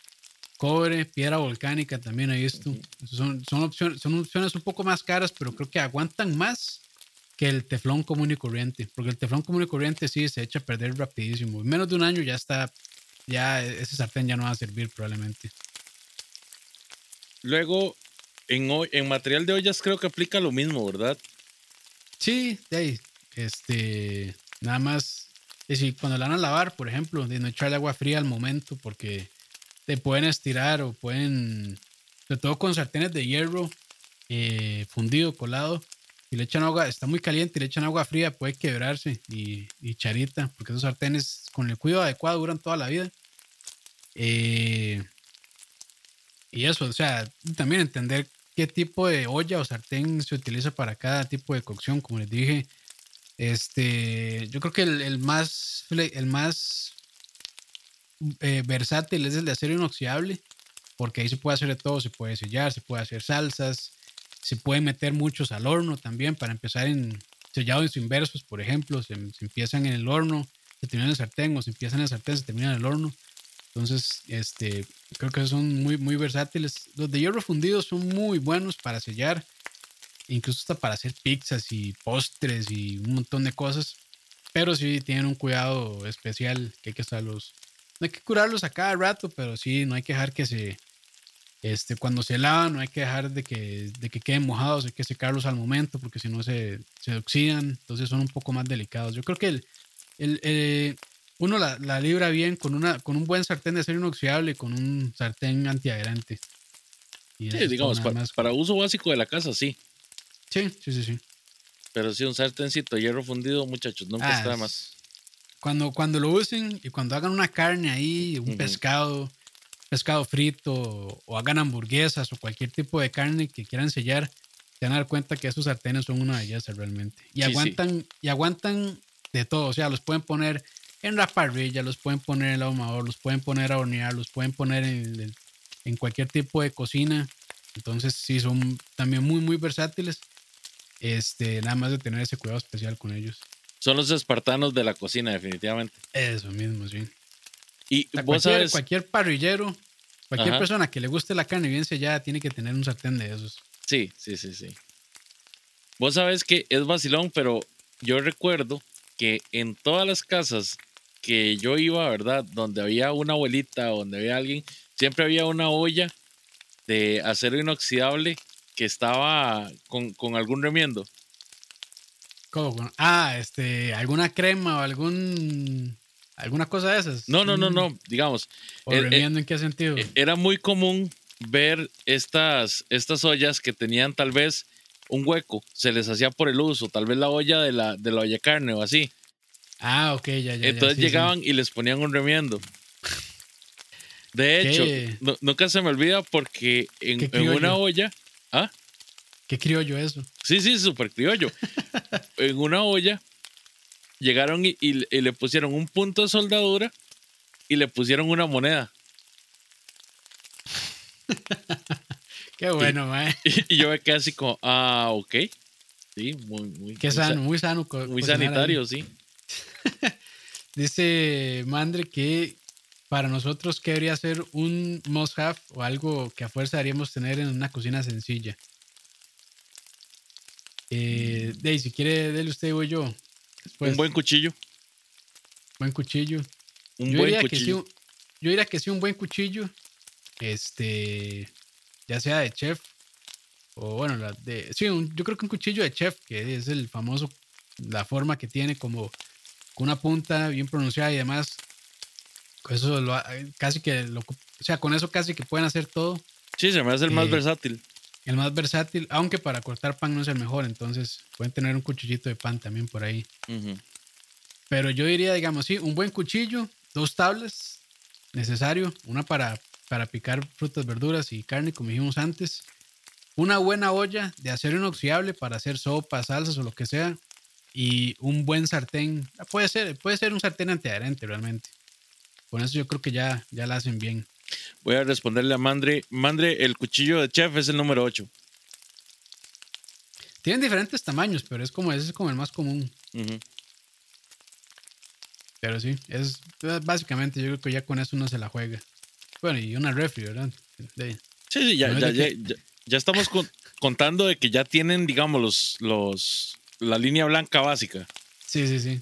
Cobre, piedra volcánica también he visto. Son, son, opciones, son opciones un poco más caras, pero creo que aguantan más que el teflón común y corriente. Porque el teflón común y corriente sí se echa a perder rapidísimo. En menos de un año ya está, ya ese sartén ya no va a servir probablemente. Luego, en, en material de ollas creo que aplica lo mismo, ¿verdad? Sí, de ahí, este, nada más, es decir, cuando la van a lavar, por ejemplo, de no echarle agua fría al momento, porque te pueden estirar o pueden, sobre todo con sartenes de hierro eh, fundido, colado, y le echan agua, está muy caliente y le echan agua fría, puede quebrarse y, y charita, porque esos sartenes con el cuidado adecuado duran toda la vida. Eh, y eso, o sea, también entender qué tipo de olla o sartén se utiliza para cada tipo de cocción, como les dije. Este, yo creo que el, el más, el más eh, versátil es el de acero inoxidable, porque ahí se puede hacer de todo, se puede sellar, se puede hacer salsas, se puede meter muchos al horno también para empezar en sellados inversos, por ejemplo, se, se empiezan en el horno, se terminan en el sartén, o se empiezan en el sartén, se terminan en el horno. Entonces, este, creo que son muy, muy versátiles. Los de hierro fundido son muy buenos para sellar, incluso hasta para hacer pizzas y postres y un montón de cosas. Pero sí tienen un cuidado especial que hay que estarlos. No hay que curarlos a cada rato, pero sí, no hay que dejar que se. Este, cuando se lavan, no hay que dejar de que, de que queden mojados, hay que secarlos al momento, porque si no se, se oxidan, entonces son un poco más delicados. Yo creo que el, el, eh, uno la, la libra bien con, una, con un buen sartén de acero inoxidable y con un sartén antiadherente. Y Sí, digamos, nada pa- más. para uso básico de la casa, sí. Sí, sí, sí, sí. Pero sí, un sartencito de hierro fundido, muchachos, nunca Ah, está más. Cuando, cuando lo usen y cuando hagan una carne ahí, un pescado, pescado frito, o, o hagan hamburguesas o cualquier tipo de carne que quieran sellar, se van a dar cuenta que esos sartenes son una belleza realmente. Y Sí, sí. aguantan, y aguantan de todo. O sea, los pueden poner en la parrilla, los pueden poner en el ahumador, los pueden poner a hornear, los pueden poner en, en cualquier tipo de cocina. Entonces, sí, son también muy, muy versátiles. Este, nada más de tener ese cuidado especial con ellos. Son los espartanos de la cocina, definitivamente. Eso mismo, sí. Y O sea, vos cualquier, sabes, cualquier parrillero, cualquier Ajá. persona que le guste la carne bien sellada tiene que tener un sartén de esos. sí, sí, sí, sí. Vos sabes que es vacilón, pero yo recuerdo que en todas las casas que yo iba, ¿verdad? Donde había una abuelita, donde había alguien, siempre había una olla de acero inoxidable que estaba con, con algún remiendo. ¿Cómo? Ah, este, alguna crema o algún alguna cosa de esas. No, no, no, Mm, no, digamos, ¿O eh, eh, remiendo en qué sentido? E- Era muy común ver estas, estas ollas que tenían tal vez un hueco, se les hacía por el uso, tal vez la olla de la, de la olla carne o así. ah, ok, ya, ya. Entonces sí. llegaban y les ponían un remiendo. De hecho, nu- nunca se me olvida porque en, en una olla, ¿ah? ¿Qué criollo eso? Sí, sí, súper criollo. en una olla llegaron y, y- y le pusieron un punto de soldadura y le pusieron una moneda. Qué bueno, mae. Y, yo me quedé así como, ah, ok. Sí, muy, muy, Qué sano, muy sano. Muy ahí. sanitario, sí. dice Mandre que para nosotros, ¿qué debería ser un must-have o algo que a fuerza deberíamos tener en una cocina sencilla? Eh, Dey, si quiere, dele usted o yo. un buen cuchillo. Buen cuchillo. Un buen cuchillo. yo diría que sí, un buen cuchillo. Este, ya sea de chef o bueno, la de, sí, yo creo que un cuchillo de chef, que es el famoso, la forma que tiene como con una punta bien pronunciada y demás. Eso lo, casi que lo, o sea, con eso casi que pueden hacer todo. Sí, se me hace el más eh, versátil. El más versátil, aunque para cortar pan no es el mejor, entonces pueden tener un cuchillito de pan también por ahí. Pero yo diría, digamos, sí, un buen cuchillo, dos tablas, necesario, una para, para picar frutas, verduras y carne, como dijimos antes, una buena olla de acero inoxidable para hacer sopas, salsas o lo que sea, y un buen sartén. Puede ser, puede ser un sartén antiadherente realmente. Con eso yo creo que ya, ya la hacen bien. Voy a responderle a Mandre. Mandre, el cuchillo de chef es el número 8. Tienen diferentes tamaños, pero es como ese es como el más común. Pero sí, es básicamente yo creo que ya con eso uno se la juega. Bueno, y una refri, ¿verdad? Sí, sí, ya, ya, ya, ya, estamos contando de que ya tienen, digamos, los, los, la línea blanca básica. Sí, sí, sí.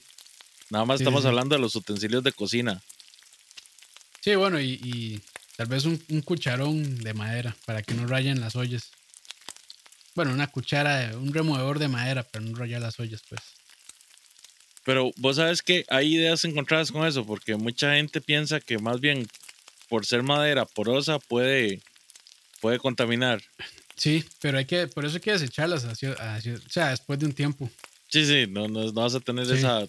Nada más estamos hablando de los utensilios de cocina. Sí, bueno, y, tal vez un, cucharón de madera para que no rayen las ollas. Bueno, una cuchara, un removedor de madera para no rayar las ollas, pues. Pero vos sabes que hay ideas encontradas con eso, porque mucha gente piensa que más bien por ser madera porosa puede, puede contaminar. Sí, pero hay que, por eso hay que desecharlas, o sea, después de un tiempo. Sí, sí, no, no, vas a tener esa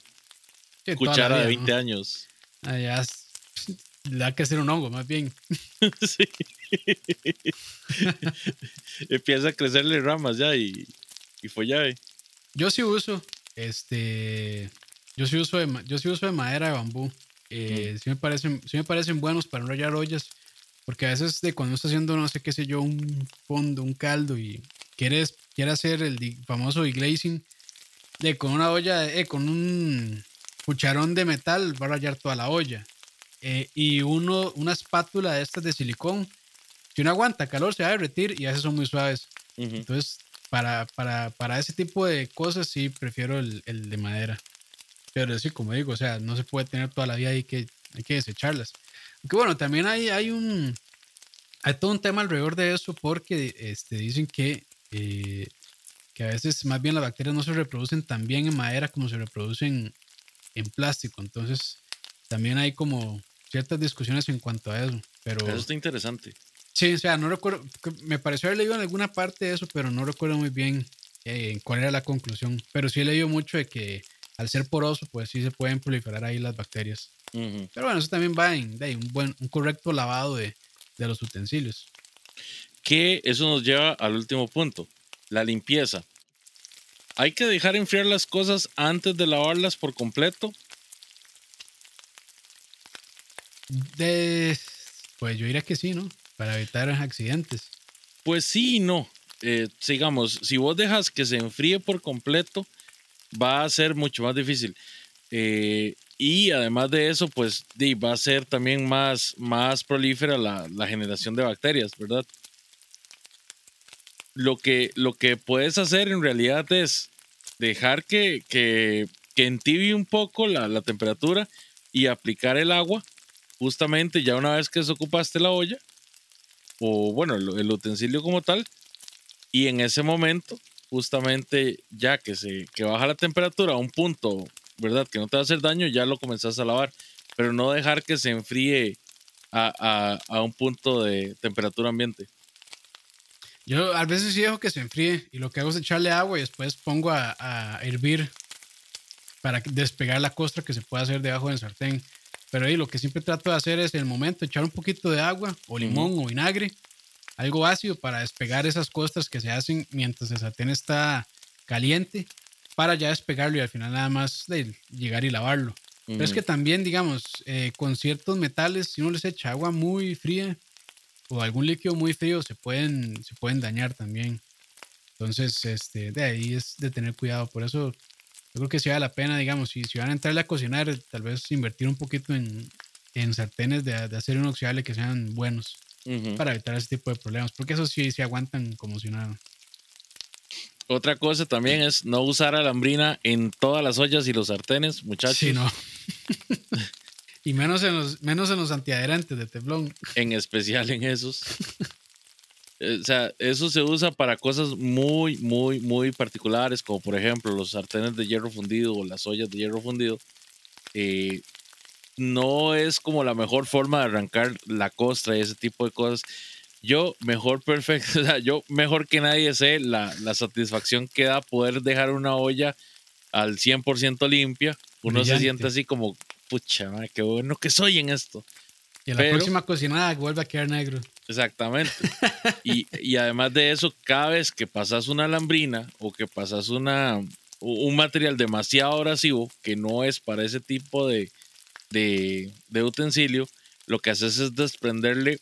cuchara de 20 años. Ah, ya, le da que hacer un hongo, más bien. sí. Empieza a crecerle ramas ya y, y. Yo sí uso, este, yo sí uso de, yo sí uso de madera de bambú. Eh, sí, me parecen, sí me parecen buenos para enrollar ollas. Porque a veces de cuando está haciendo, no sé qué sé yo, un fondo, un caldo y quieres, quiere hacer el famoso deglazing, de con una olla, eh, con un cucharón de metal va a rayar toda la olla. Eh, y uno, una espátula de estas de silicón, si uno aguanta calor se va a derretir y a veces son muy suaves. Entonces, para, para, para, ese tipo de cosas sí prefiero el, el, de madera. Pero sí, como digo, o sea, no se puede tener toda la vida ahí que hay que desecharlas. Que bueno, también hay, hay un. Hay todo un tema alrededor de eso porque este, dicen que, eh, que a veces más bien las bacterias no se reproducen tan bien en madera como se reproducen en plástico. Entonces, también hay como ciertas discusiones en cuanto a eso. Pero, eso está interesante. Sí, o sea, no recuerdo, me pareció haber leído en alguna parte de eso, pero no recuerdo muy bien eh, cuál era la conclusión. Pero sí he leído mucho de que al ser poroso, pues sí se pueden proliferar ahí las bacterias. Pero bueno, eso también va en, un, buen, un correcto lavado de, los utensilios. Que eso nos lleva al último punto, la limpieza. ¿Hay que dejar enfriar las cosas antes de lavarlas por completo? Pues yo diría que sí, ¿no? Para evitar accidentes. Pues sí y no. Eh, sigamos, si vos dejas que se enfríe por completo, va a ser mucho más difícil. Eh, y además de eso, pues va a ser también más, más prolífera la, generación de bacterias, ¿verdad? Lo que, lo que puedes hacer en realidad es dejar que, que, que entibie un poco la, temperatura y aplicar el agua, justamente ya una vez que desocupaste la olla, o bueno, el, utensilio como tal, y en ese momento, justamente ya que se que baja la temperatura a un punto ¿verdad? Que no te va a hacer daño, ya lo comenzás a lavar, pero no dejar que se enfríe a, un punto de temperatura ambiente. Yo a veces sí dejo que se enfríe y lo que hago es echarle agua y después pongo a, hervir para despegar la costra que se puede hacer debajo del sartén. Pero ahí lo que siempre trato de hacer es en el momento echar un poquito de agua o limón o vinagre, algo ácido para despegar esas costras que se hacen mientras el sartén está caliente para ya despegarlo y al final nada más de llegar y lavarlo. Pero es que también, digamos, eh, con ciertos metales, si uno les echa agua muy fría o algún líquido muy frío, se pueden, se pueden dañar también. Entonces, este, de ahí es de tener cuidado. Por eso, Yo creo que sí vale la pena, digamos, si, si van a entrarle a cocinar, tal vez invertir un poquito en, en sartenes de, de acero inoxidable que sean buenos Ujú. para evitar ese tipo de problemas, porque esos sí se aguantan como si nada. Otra cosa también es no usar alambrina en todas las ollas y los sartenes, muchachos. Sí, no. y menos en los, menos en los antiadherentes de teflón. En especial en esos. Eh, O sea, eso se usa para cosas muy, muy, muy particulares, como por ejemplo los sartenes de hierro fundido o las ollas de hierro fundido. Eh, no es como la mejor forma de arrancar la costra y ese tipo de cosas. Yo mejor perfecto, o sea, yo mejor que nadie sé la, la satisfacción que da poder dejar una olla al 100% limpia. Uno se siente así como, pucha, madre, qué bueno que soy en esto. Y a la Pero- próxima cocinada vuelve a quedar negro. Exactamente. y, y además de eso, cada vez que pasas una alambrina o que pasas una, un material demasiado abrasivo que no es para ese tipo de, de, de utensilio, lo que haces es desprenderle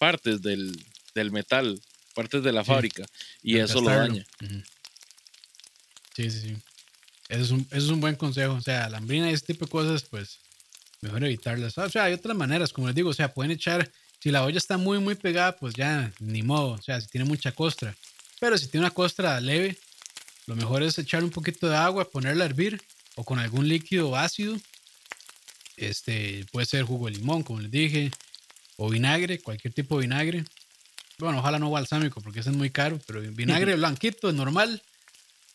partes del, del metal, partes de la Sí. fábrica, y eso lo daña. Sí, sí, sí. Eso es, un, eso es un buen consejo. O sea, alambrina y ese tipo de cosas, pues mejor evitarlas. O sea, hay otras maneras, como les digo, o sea, pueden echar, si la olla está muy, muy pegada, pues ya ni modo. O sea, si tiene mucha costra. Pero si tiene una costra leve, lo mejor es echar un poquito de agua, ponerla a hervir o con algún líquido ácido. Este puede ser jugo de limón, como les dije, o vinagre, cualquier tipo de vinagre. Bueno, ojalá no balsámico porque ese es muy caro, pero vinagre blanquito es normal.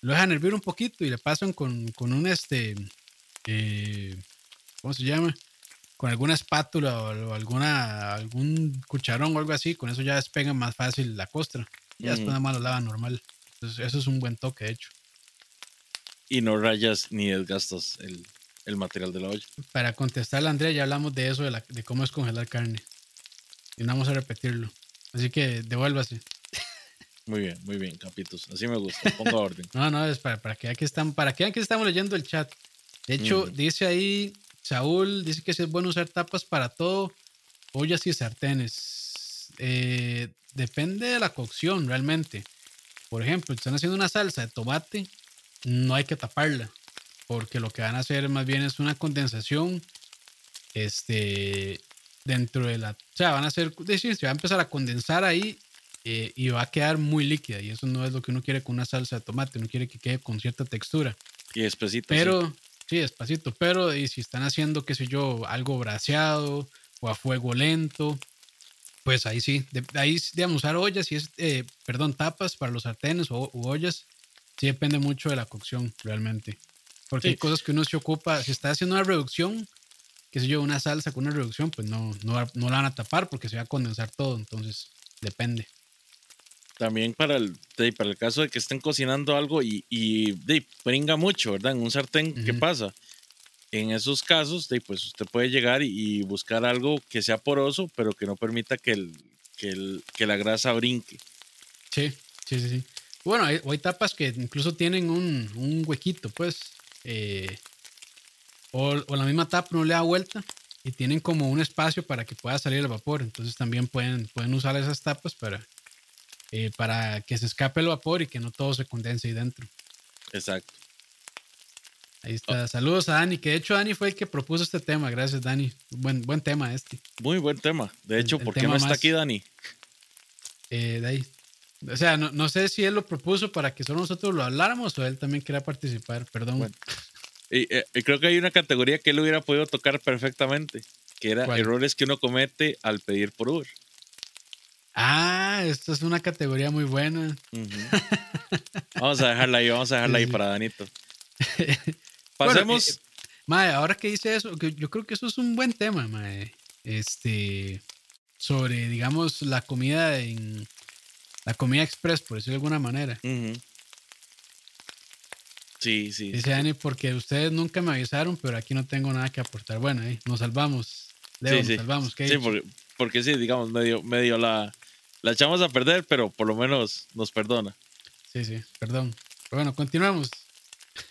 Lo dejan hervir un poquito y le pasan con, con un este, eh, ¿cómo se llama? Con alguna espátula o, o alguna, algún cucharón o algo así. Con eso ya despega más fácil la costra. Ya después Ujú. nada más lo lavan normal. Entonces, eso es un buen toque, de hecho. Y no rayas ni desgastas el, el material de la olla. Para contestarle a Andrea, ya hablamos de eso, de, la- de cómo es congelar carne. Y no vamos a repetirlo. Así que devuélvase. Muy bien, muy bien, capitos. Así me gusta. Ponga orden. No, no, es para, para que que están, para que que estamos leyendo el chat. De hecho, Ujú. dice ahí, Saúl dice que es bueno usar tapas para todo, ollas y sartenes. Eh, depende de la cocción, realmente. Por ejemplo, si están haciendo una salsa de tomate, no hay que taparla, porque lo que van a hacer más bien es una condensación este, dentro de la... O sea, van a hacer, decir, se va a empezar a condensar ahí eh, y va a quedar muy líquida y eso no es lo que uno quiere con una salsa de tomate, uno quiere que quede con cierta textura. Y sí. Pero, sí, despacito, pero y si están haciendo, qué sé yo, algo braseado o a fuego lento, pues ahí sí, de, ahí digamos usar ollas, y es, eh, perdón, tapas para los sartenes o u ollas, sí depende mucho de la cocción realmente. Porque Sí. hay cosas que uno se ocupa, si está haciendo una reducción, qué sé yo, una salsa con una reducción, pues no, no, no la van a tapar porque se va a condensar todo, entonces depende. También para el, de- para el caso de que estén cocinando algo y, y de, pringa mucho, ¿verdad? En un sartén, ¿qué pasa? En esos casos, de, pues usted puede llegar y, y buscar algo que sea poroso, pero que no permita que, el, que, el- que la grasa brinque. Sí, sí, sí, sí. Bueno, hay, hay tapas que incluso tienen un, un huequito, pues. eh, o, o la misma tapa no le da vuelta y tienen como un espacio para que pueda salir el vapor. Entonces también pueden, pueden usar esas tapas para, eh, para que se escape el vapor y que no todo se condense ahí dentro. Exacto. Ahí está. Saludos a Dani, que de hecho Dani fue el que propuso este tema. Gracias, Dani. Buen, buen tema este. Muy buen tema. De hecho, el ¿por qué no está más- aquí Dani? Eh, de ahí. O sea, no, no sé si él lo propuso para que solo nosotros lo habláramos o él también quería participar. Perdón. Bueno. Y, eh, y creo que hay una categoría que él hubiera podido tocar perfectamente, que era ¿Cuál? errores que uno comete al pedir por Uber. Ah, esta es una categoría muy buena. Vamos a dejarla ahí, vamos a dejarla Sí, ahí sí. para Danito. Bueno, Pasemos. eh, Mae, ahora que dice eso, yo creo que eso es un buen tema, mae. Este, sobre, digamos, la comida en la comida express, por decirlo de alguna manera. Sí, sí. Dice Dani, porque ustedes nunca me avisaron, pero aquí no tengo nada que aportar. Bueno, ahí nos salvamos. Leo, Sí, nos sí. salvamos. ¿qué Sí, porque, porque sí, digamos, medio, medio la, la echamos a perder, pero por lo menos nos perdona. sí, sí, perdón. Pero bueno, continuamos.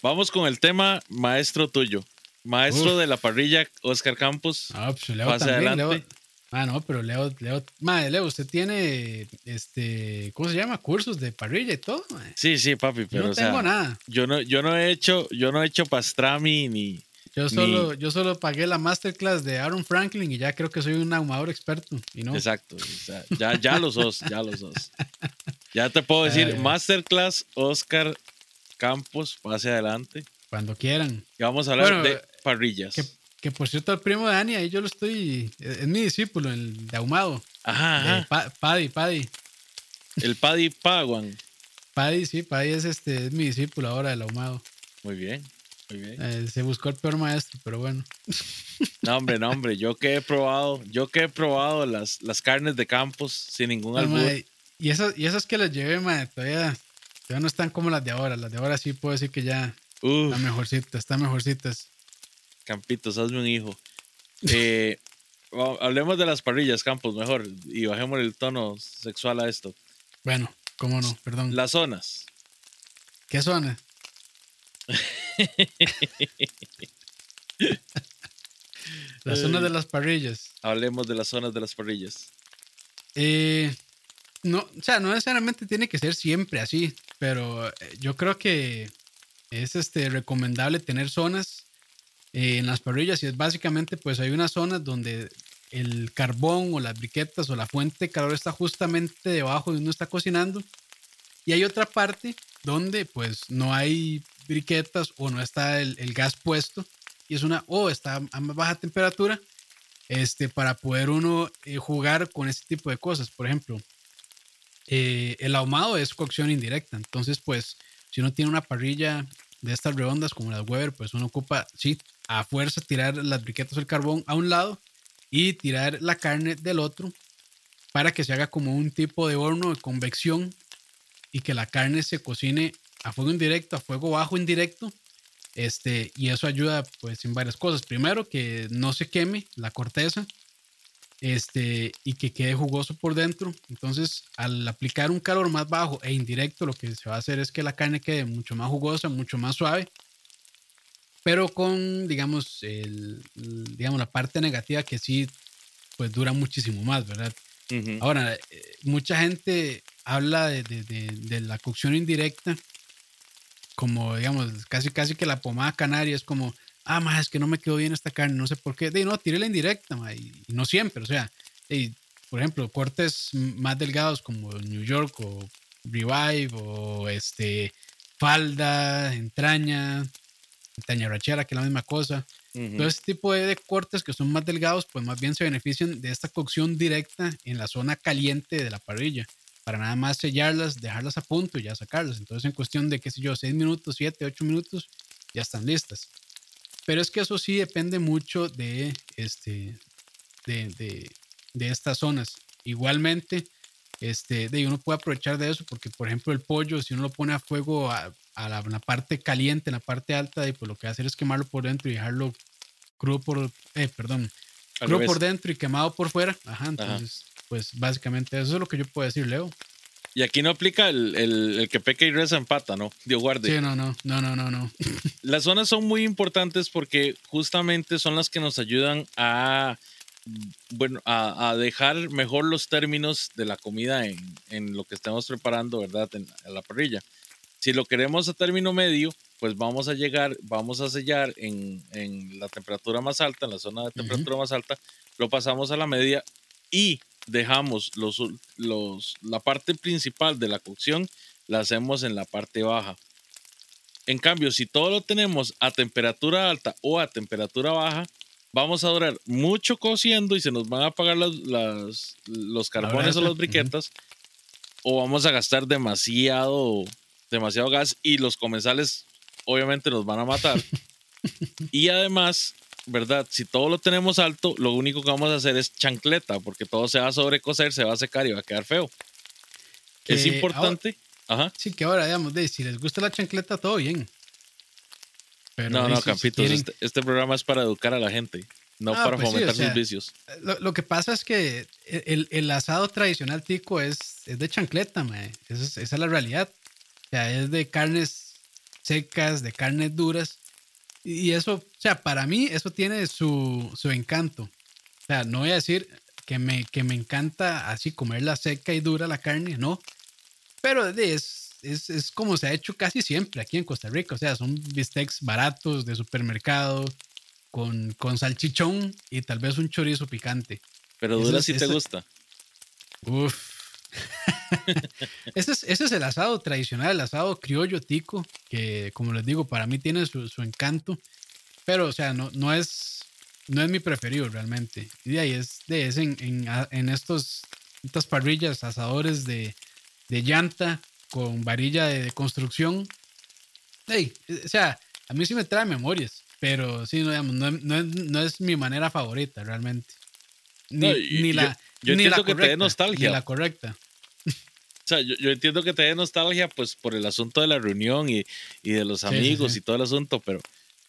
Vamos con el tema maestro tuyo. Maestro Uf. de la parrilla, Oscar Campos. Ah, pues Leo Pase también. Leo, adelante. Ah, no, pero Leo, Leo, madre, Leo, usted tiene, este, ¿cómo se llama? Cursos de parrilla y todo. Madre. Sí, sí, papi, pero Yo no o sea, tengo nada. yo no, yo no he hecho, yo no he hecho pastrami ni. Yo solo, yo solo pagué la masterclass de Aaron Franklin y ya creo que soy un ahumador experto. Y no, Exacto. o sea, ya, ya los dos, ya los dos. Ya te puedo decir, Ay. Masterclass Oscar Campos, pase adelante. cuando quieran. Y vamos a hablar Bueno, de parrillas. Que, que por cierto, el primo de Dani, ahí yo lo estoy, es, es mi discípulo, el de ahumado. Ajá, de ajá. Pa- Paddy, Paddy. El Paddy Paguan. Paddy, sí, Paddy es, este, es mi discípulo ahora del ahumado. Muy bien, Eh, se buscó el peor maestro, pero bueno. No, hombre, no, hombre. Yo que he probado, yo que he probado las, las carnes de campos sin ningún No, albur. mae, y, esas, y esas que las llevé, mae, todavía, todavía no están como las de ahora. Las de ahora sí puedo decir que ya Uf, están mejorcitas, están mejorcitas. Campitos, hazme un hijo. Eh, hablemos de las parrillas, Campos, mejor. Y bajemos el tono sexual a esto. Bueno, cómo no, perdón. Las zonas. ¿Qué zona? Las zonas de las parrillas. Hablemos de las zonas de las parrillas. Eh, no, o sea, no necesariamente tiene que ser siempre así, pero eh, yo creo que es este, recomendable tener zonas eh, en las parrillas y es básicamente pues hay unas zonas donde el carbón o las briquetas o la fuente de calor está justamente debajo de donde uno está cocinando y hay otra parte donde pues no hay briquetas o no está el, gas puesto y es una o está a más baja temperatura este, para poder uno eh, jugar con ese tipo de cosas. Por ejemplo, eh, el ahumado es cocción indirecta. Entonces, pues, si uno tiene una parrilla de estas redondas como las Weber, pues uno ocupa, sí, a fuerza tirar las briquetas del carbón a un lado y tirar la carne del otro para que se haga como un tipo de horno de convección y que la carne se cocine a fuego indirecto, a fuego bajo indirecto. Este, y eso ayuda pues en varias cosas. Primero, que no se queme la corteza este, y que quede jugoso por dentro. Entonces, al aplicar un calor más bajo e indirecto, lo que se va a hacer es que la carne quede mucho más jugosa, mucho más suave, pero con, digamos, el, digamos la parte negativa que sí, pues dura muchísimo más, ¿verdad? Ahora, eh, mucha gente habla de, de- de- de la cocción indirecta como, digamos, casi casi que la pomada canaria es como, ah, más es que no me quedó bien esta carne, no sé por qué. De no, tírela indirecta, ma, y, y no siempre, o sea, y, por ejemplo, cortes más delgados como New York o Revive o este falda, entraña, entraña rachera, que es la misma cosa. Todo ese tipo de, de cortes que son más delgados, pues más bien se benefician de esta cocción directa en la zona caliente de la parrilla, para nada más sellarlas, dejarlas a punto y ya sacarlas. Entonces, en cuestión de, qué sé yo, 6 minutos, 7, 8 minutos, ya están listas. Pero es que eso sí depende mucho de, este, de, de, de estas zonas. Igualmente, este, de uno puede aprovechar de eso porque, por ejemplo, el pollo, si uno lo pone a fuego a, a la, la parte caliente, en la parte alta, y pues lo que va a hacer es quemarlo por dentro y dejarlo crudo por, eh, perdón, Al crudo revés. por dentro y quemado por fuera. Ajá, entonces, pues básicamente eso es lo que yo puedo decir, Leo. Y aquí no aplica el, el- el que peca y reza empata, ¿no? Dios guarde. Sí, no, no, no, no, no, no. Las zonas son muy importantes porque justamente son las que nos ayudan a, bueno, a, a dejar mejor los términos de la comida en, en lo que estemos preparando, ¿verdad? En, en la parrilla. Si lo queremos a término medio, pues vamos a llegar, vamos a sellar en, en la temperatura más alta, en la zona de temperatura más alta, lo pasamos a la media y dejamos los, los, la parte principal de la cocción, la hacemos en la parte baja. En cambio, si todo lo tenemos a temperatura alta o a temperatura baja, vamos a durar mucho cociendo y se nos van a apagar las, las- los carbones o las briquetas, o vamos a gastar demasiado, demasiado gas y los comensales obviamente nos van a matar. y además, ¿verdad? Si todo lo tenemos alto, lo único que vamos a hacer es chancleta, porque todo se va a sobrecocer, se va a secar y va a quedar feo. es Que importante. Ajá. Sí, que ahora, digamos, de, si les gusta la chancleta, todo bien. Pero, No, no, Campitos, quieren- este, este programa es para educar a la gente, no Ah, para pues sí, fomentar o sea, sus vicios. Lo, lo que pasa es que el, el asado tradicional tico es, es de chancleta, mae. Esa es, esa es la realidad. O sea, es de carnes secas, de carnes duras. Y eso, o sea, para mí eso tiene su, su encanto. O sea, no voy a decir, que me, que me encanta así comerla seca y dura la carne, no. Pero es, es, es como se ha hecho casi siempre aquí en Costa Rica. O sea, son bistecs baratos de supermercado con, con salchichón y tal vez un chorizo picante. Pero dura si te gusta. Uf. ese, es, ese es el asado tradicional, el asado criollo tico, que como les digo, para mí tiene su, su encanto. Pero, o sea, no, no, es, no es mi preferido realmente. Y de ahí es, de, es en, en, en estos, estas parrillas, asadores de, de llanta con varilla de, construcción. Hey, o sea, a mí sí me trae memorias, pero sí, no, digamos, no, no, no es mi manera favorita realmente. Ni, ni la, yo, la entiendo que te dé nostalgia. Ni la correcta. O sea, yo, yo entiendo que te dé nostalgia, pues por el asunto de la reunión y, y de los Sí, sí, amigos sí. y todo el asunto, pero,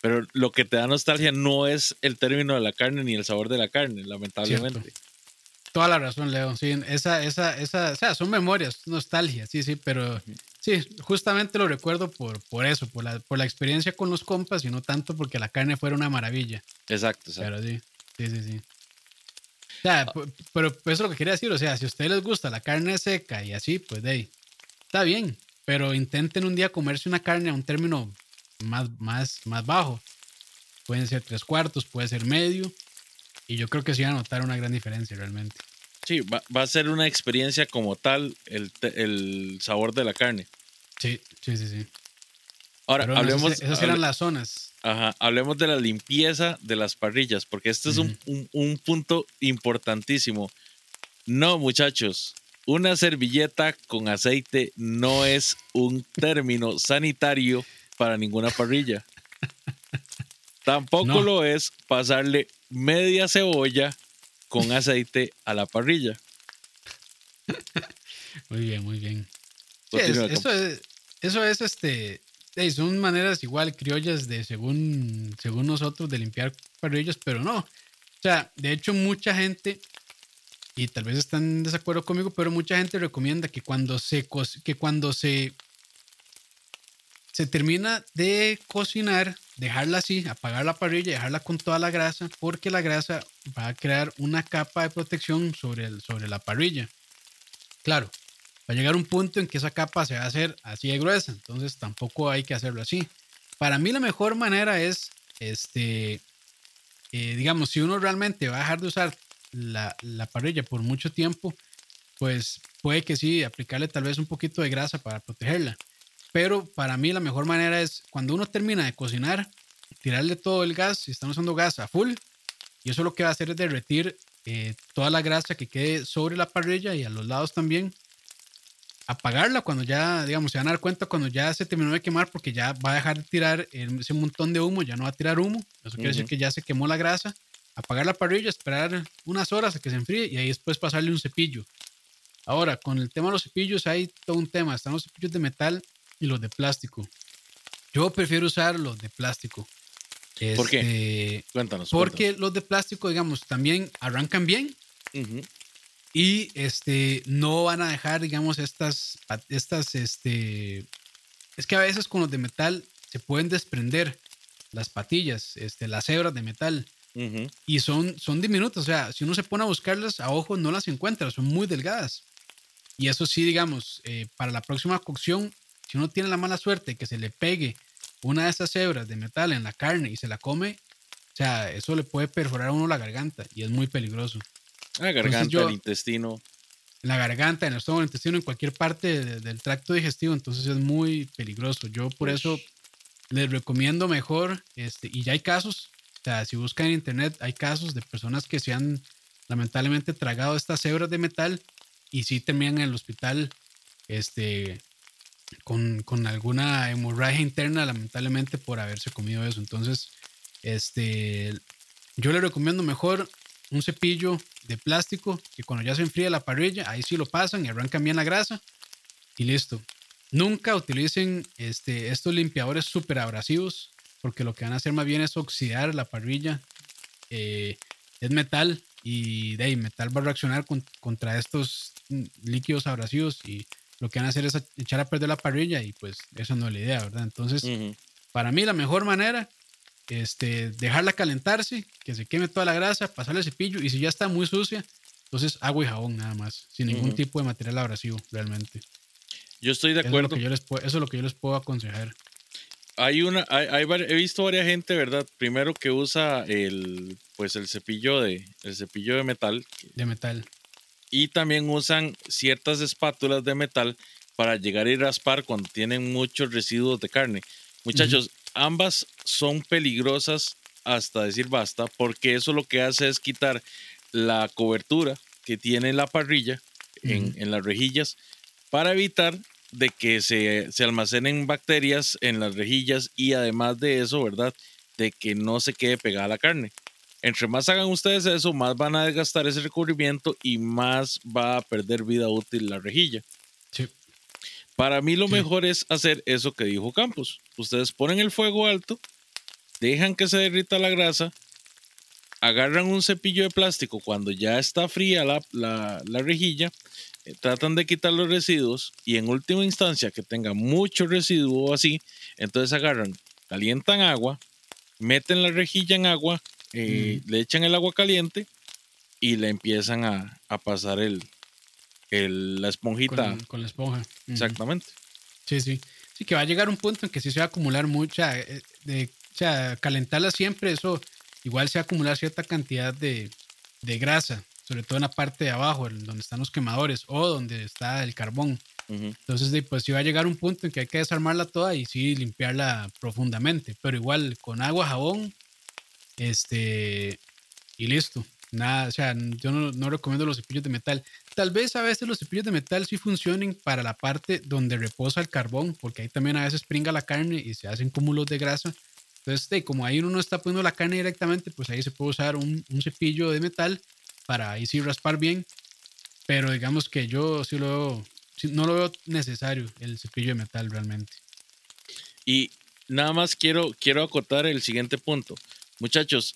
pero lo que te da nostalgia no es el término de la carne ni el sabor de la carne, lamentablemente. Toda la razón, Leo. Sí, esa, esa, esa, o sea, son memorias, nostalgia, sí, sí, pero sí, justamente lo recuerdo por, por eso, por la, por la experiencia con los compas y no tanto porque la carne fuera una maravilla. Exacto, exacto. Pero sí, sí, sí, sí. Sea, pero eso es lo que quería decir. O sea, si a ustedes les gusta la carne seca y así, pues de ahí, está bien. Pero intenten un día comerse una carne a un término más, más, más bajo. Pueden ser tres cuartos, puede ser medio. Y yo creo que sí van a notar una gran diferencia realmente. Sí, va, va a ser una experiencia como tal el, el sabor de la carne. Sí, sí, sí, sí. Ahora, bueno, hablemos, esas, esas eran hable- las zonas. Ajá, hablemos de la limpieza de las parrillas, porque este es un, un- un punto importantísimo. No, muchachos, una servilleta con aceite no es un término sanitario para ninguna parrilla. Tampoco No. lo es pasarle media cebolla con aceite a la parrilla. Muy bien, muy bien. Es- eso, es, eso es este. Ey, son maneras igual criollas de según, según nosotros de limpiar parrillas, pero no. O sea, de hecho, mucha gente, y tal vez están en desacuerdo conmigo, pero mucha gente recomienda que cuando se que cuando se, se termina de cocinar, dejarla así, apagar la parrilla, dejarla con toda la grasa, porque la grasa va a crear una capa de protección sobre, el, sobre la parrilla. Claro, va a llegar un punto en que esa capa se va a hacer así de gruesa, entonces tampoco hay que hacerlo así. Para mí la mejor manera es, este, eh, digamos, si uno realmente va a dejar de usar la, la parrilla por mucho tiempo, pues puede que sí, aplicarle tal vez un poquito de grasa para protegerla. Pero para mí la mejor manera es cuando uno termina de cocinar, tirarle todo el gas, si están usando gas a full, y eso lo que va a hacer es derretir eh, toda la grasa que quede sobre la parrilla y a los lados también. Apagarla cuando ya, digamos, se van a dar cuenta cuando ya se terminó de quemar porque ya va a dejar de tirar ese montón de humo, ya no va a tirar humo. Eso quiere decir que ya se quemó la grasa. Apagar la parrilla, esperar unas horas a que se enfríe y ahí después pasarle un cepillo. Ahora, con el tema de los cepillos hay todo un tema. Están los cepillos de metal y los de plástico. Yo prefiero usar los de plástico. ¿Por qué? Este, Cuéntanos. porque los de plástico, digamos, también arrancan bien. Y este, no van a dejar, digamos, estas, estas, este, es que a veces con los de metal se pueden desprender las patillas, este, las hebras de metal y son, son diminutas, o sea, si uno se pone a buscarlas a ojo no las encuentra, son muy delgadas. Y eso sí, digamos, eh, para la próxima cocción, si uno tiene la mala suerte que se le pegue una de esas hebras de metal en la carne y se la come, o sea, eso le puede perforar a uno la garganta y es muy peligroso. La garganta, yo- el intestino. En la garganta, en el estómago, en el intestino, en cualquier parte de- del tracto digestivo, entonces es muy peligroso. Yo por eso les recomiendo mejor, este, y ya hay casos, o sea, si buscan en internet, hay casos de personas que se han lamentablemente tragado estas hebras de metal y sí terminan en el hospital este, con, con alguna hemorragia interna, lamentablemente por haberse comido eso. Entonces, este, yo le recomiendo mejor un cepillo de plástico que cuando ya se enfría la parrilla, ahí sí lo pasan y arrancan bien la grasa y listo. Nunca utilicen este, estos limpiadores súper abrasivos porque lo que van a hacer más bien es oxidar la parrilla. Eh, es metal y de ahí, metal va a reaccionar con- contra estos líquidos abrasivos y lo que van a hacer es echar a perder la parrilla y pues eso no es la idea, ¿verdad? Entonces, para mí la mejor manera, este, dejarla calentarse, que se queme toda la grasa, pasarle el cepillo y si ya está muy sucia, Entonces, agua y jabón nada más, sin ningún tipo de material abrasivo, realmente. Yo estoy de acuerdo. Eso es, lo que yo les puedo, eso es lo que yo les puedo aconsejar. Hay una, hay, he visto varias gente, ¿verdad? Primero que usa el, pues el cepillo de, el cepillo de metal. De metal. Y también usan ciertas espátulas de metal para llegar y raspar cuando tienen muchos residuos de carne. Muchachos, ambas son peligrosas hasta decir basta, porque eso lo que hace es quitar la cobertura que tiene la parrilla en, en, las rejillas para evitar de que se, se, almacenen bacterias en las rejillas y además de eso, ¿verdad? De que no se quede pegada la carne. Entre más hagan ustedes eso, más van a desgastar ese recubrimiento y más va a perder vida útil la rejilla. Para mí lo mejor es hacer eso que dijo Campos. Ustedes ponen el fuego alto, dejan que se derrita la grasa, agarran un cepillo de plástico cuando ya está fría la, rejilla, eh, tratan de quitar los residuos y en última instancia que tenga mucho residuo así, entonces agarran, calientan agua, meten la rejilla en agua, eh, le echan el agua caliente y le empiezan a, pasar el, la esponjita. Con, la esponja. Exactamente. Sí, sí. Sí, que va a llegar un punto en que sí se va a acumular mucha, eh, de, o sea, calentarla siempre, eso igual se va a acumular cierta cantidad de, grasa, sobre todo en la parte de abajo, donde están los quemadores o donde está el carbón. Entonces, pues sí va a llegar un punto en que hay que desarmarla toda y sí limpiarla profundamente, pero igual con agua, jabón, este, y listo. Nada, o sea, yo no, recomiendo los cepillos de metal. Tal vez a veces los cepillos de metal sí funcionen para la parte donde reposa el carbón, porque ahí también a veces pringa la carne y se hacen cúmulos de grasa. Entonces, como ahí uno no está poniendo la carne directamente, pues ahí se puede usar un, un cepillo de metal para ahí sí raspar bien. Pero digamos que yo sí lo veo, no lo veo necesario el cepillo de metal realmente. Y nada más quiero, quiero acotar el siguiente punto. Muchachos,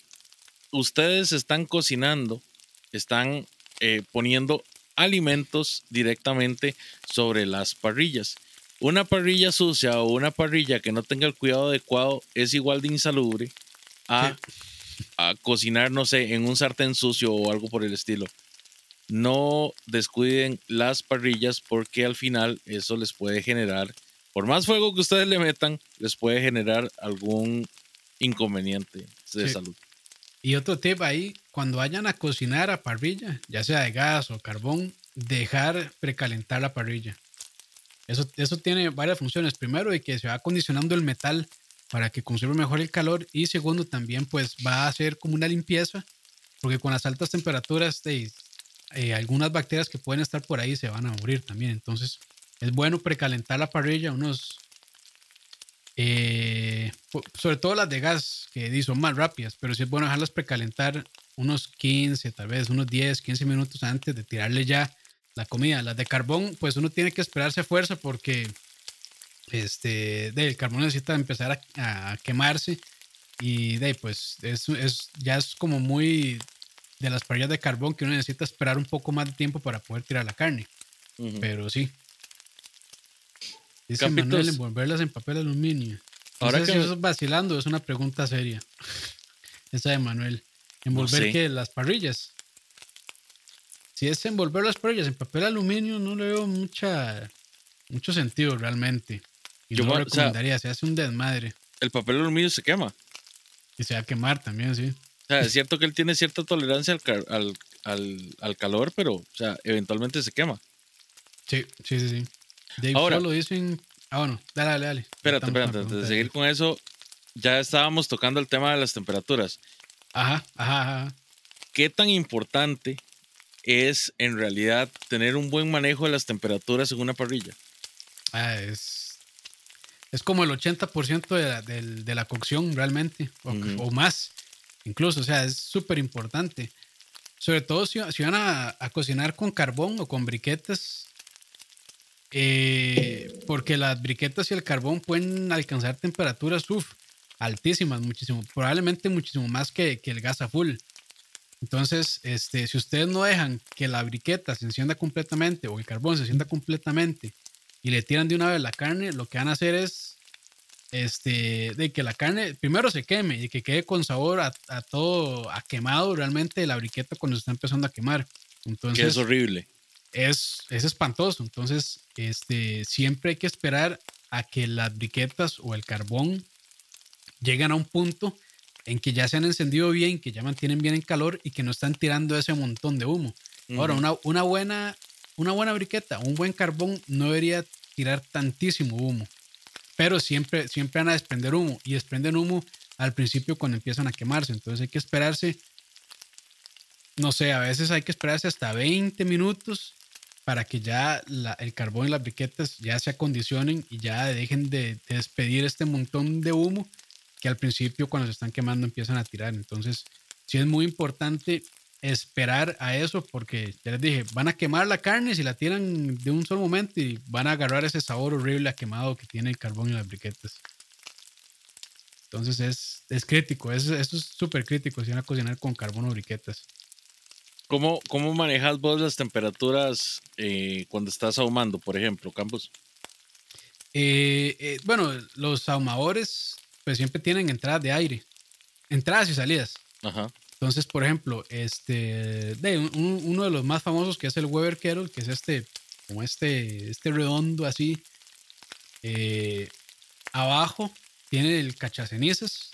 ustedes están cocinando, están eh, poniendo alimentos directamente sobre las parrillas. Una parrilla sucia o una parrilla que no tenga el cuidado adecuado es igual de insalubre a, a cocinar, no sé, en un sartén sucio o algo por el estilo. No descuiden las parrillas porque al final eso les puede generar, por más fuego que ustedes le metan, les puede generar algún inconveniente de salud. Y otro tip ahí, cuando vayan a cocinar a parrilla, ya sea de gas o carbón, dejar precalentar la parrilla. Eso, eso tiene varias funciones. Primero, de que se va acondicionando el metal para que conserve mejor el calor. Y segundo, también pues va a hacer como una limpieza, porque con las altas temperaturas de, eh, algunas bacterias que pueden estar por ahí se van a morir también. Entonces, es bueno precalentar la parrilla unos eh, sobre todo las de gas, que son más rápidas, pero sí es bueno dejarlas precalentar unos 15, tal vez unos 10, 15 minutos antes de tirarle ya la comida. Las de carbón, pues uno tiene que esperarse a fuerza porque este, el carbón necesita empezar a, quemarse y de pues es, es, ya es como muy de las parrillas de carbón que uno necesita esperar un poco más de tiempo para poder tirar la carne. Pero sí, Dice Manuel, envolverlas en papel aluminio. Ahora que eso es vacilando, es una pregunta seria. Esa de Manuel. ¿Envolver qué? Las parrillas. Si es envolver las parrillas en papel aluminio, no le veo mucha, mucho sentido realmente. Y Yo no lo recomendaría, se hace un desmadre. El papel aluminio se quema. Y se va a quemar también, sí. O sea, es cierto que él tiene cierta tolerancia al, al, al calor, pero, o sea, eventualmente se quema. Sí, sí, sí, sí. Dave Ahora, lo dicen. Ah, bueno, dale, dale, dale. Espérate, espérate, antes de seguir con eso, ya estábamos tocando el tema de las temperaturas. Ajá, ajá, ajá. ¿Qué tan importante es en realidad tener un buen manejo de las temperaturas en una parrilla? Ah, es, es como el 80% de la, de, la cocción realmente, o, más, incluso, o sea, es súper importante. Sobre todo si, si van a, a, cocinar con carbón o con briquetas, eh, porque las briquetas y el carbón pueden alcanzar temperaturas altísimas, muchísimo, probablemente muchísimo más que, que, el gas a full. Entonces, este, si ustedes no dejan que la briqueta se encienda completamente o el carbón se encienda completamente y le tiran de una vez la carne, lo que van a hacer es este, de que la carne primero se queme y que quede con sabor a, a todo, a quemado realmente la briqueta cuando se está empezando a quemar. Entonces, que es horrible. Es, es espantoso. Entonces, este, siempre hay que esperar a que las briquetas o el carbón lleguen a un punto en que ya se han encendido bien, que ya mantienen bien en calor y que no están tirando ese montón de humo. Ahora, una, una, buena, una buena briqueta, un buen carbón no debería tirar tantísimo humo, pero siempre, siempre van a desprender humo y desprenden humo al principio cuando empiezan a quemarse. Entonces hay que esperarse, no sé, a veces hay que esperarse hasta 20 minutos para que ya el carbón y las briquetas ya se acondicionen y ya dejen de, de despedir este montón de humo que al principio cuando se están quemando empiezan a tirar. Entonces, sí es muy importante esperar a eso porque ya les dije, van a quemar la carne si la tiran de un solo momento y van a agarrar ese sabor horrible a quemado que tiene el carbón y las briquetas. Entonces es, es crítico, es, es súper crítico si van a cocinar con carbón o briquetas. ¿Cómo, ¿Cómo manejas vos las temperaturas eh, cuando estás ahumando, por ejemplo, Campos? Eh, eh, bueno, los ahumadores pues siempre tienen entradas de aire, entradas y salidas. Ajá. Entonces, por ejemplo, este, de uno de los más famosos que es el Weber Kettle, que es este, como este, este redondo así, eh, abajo tiene el cachacenizas,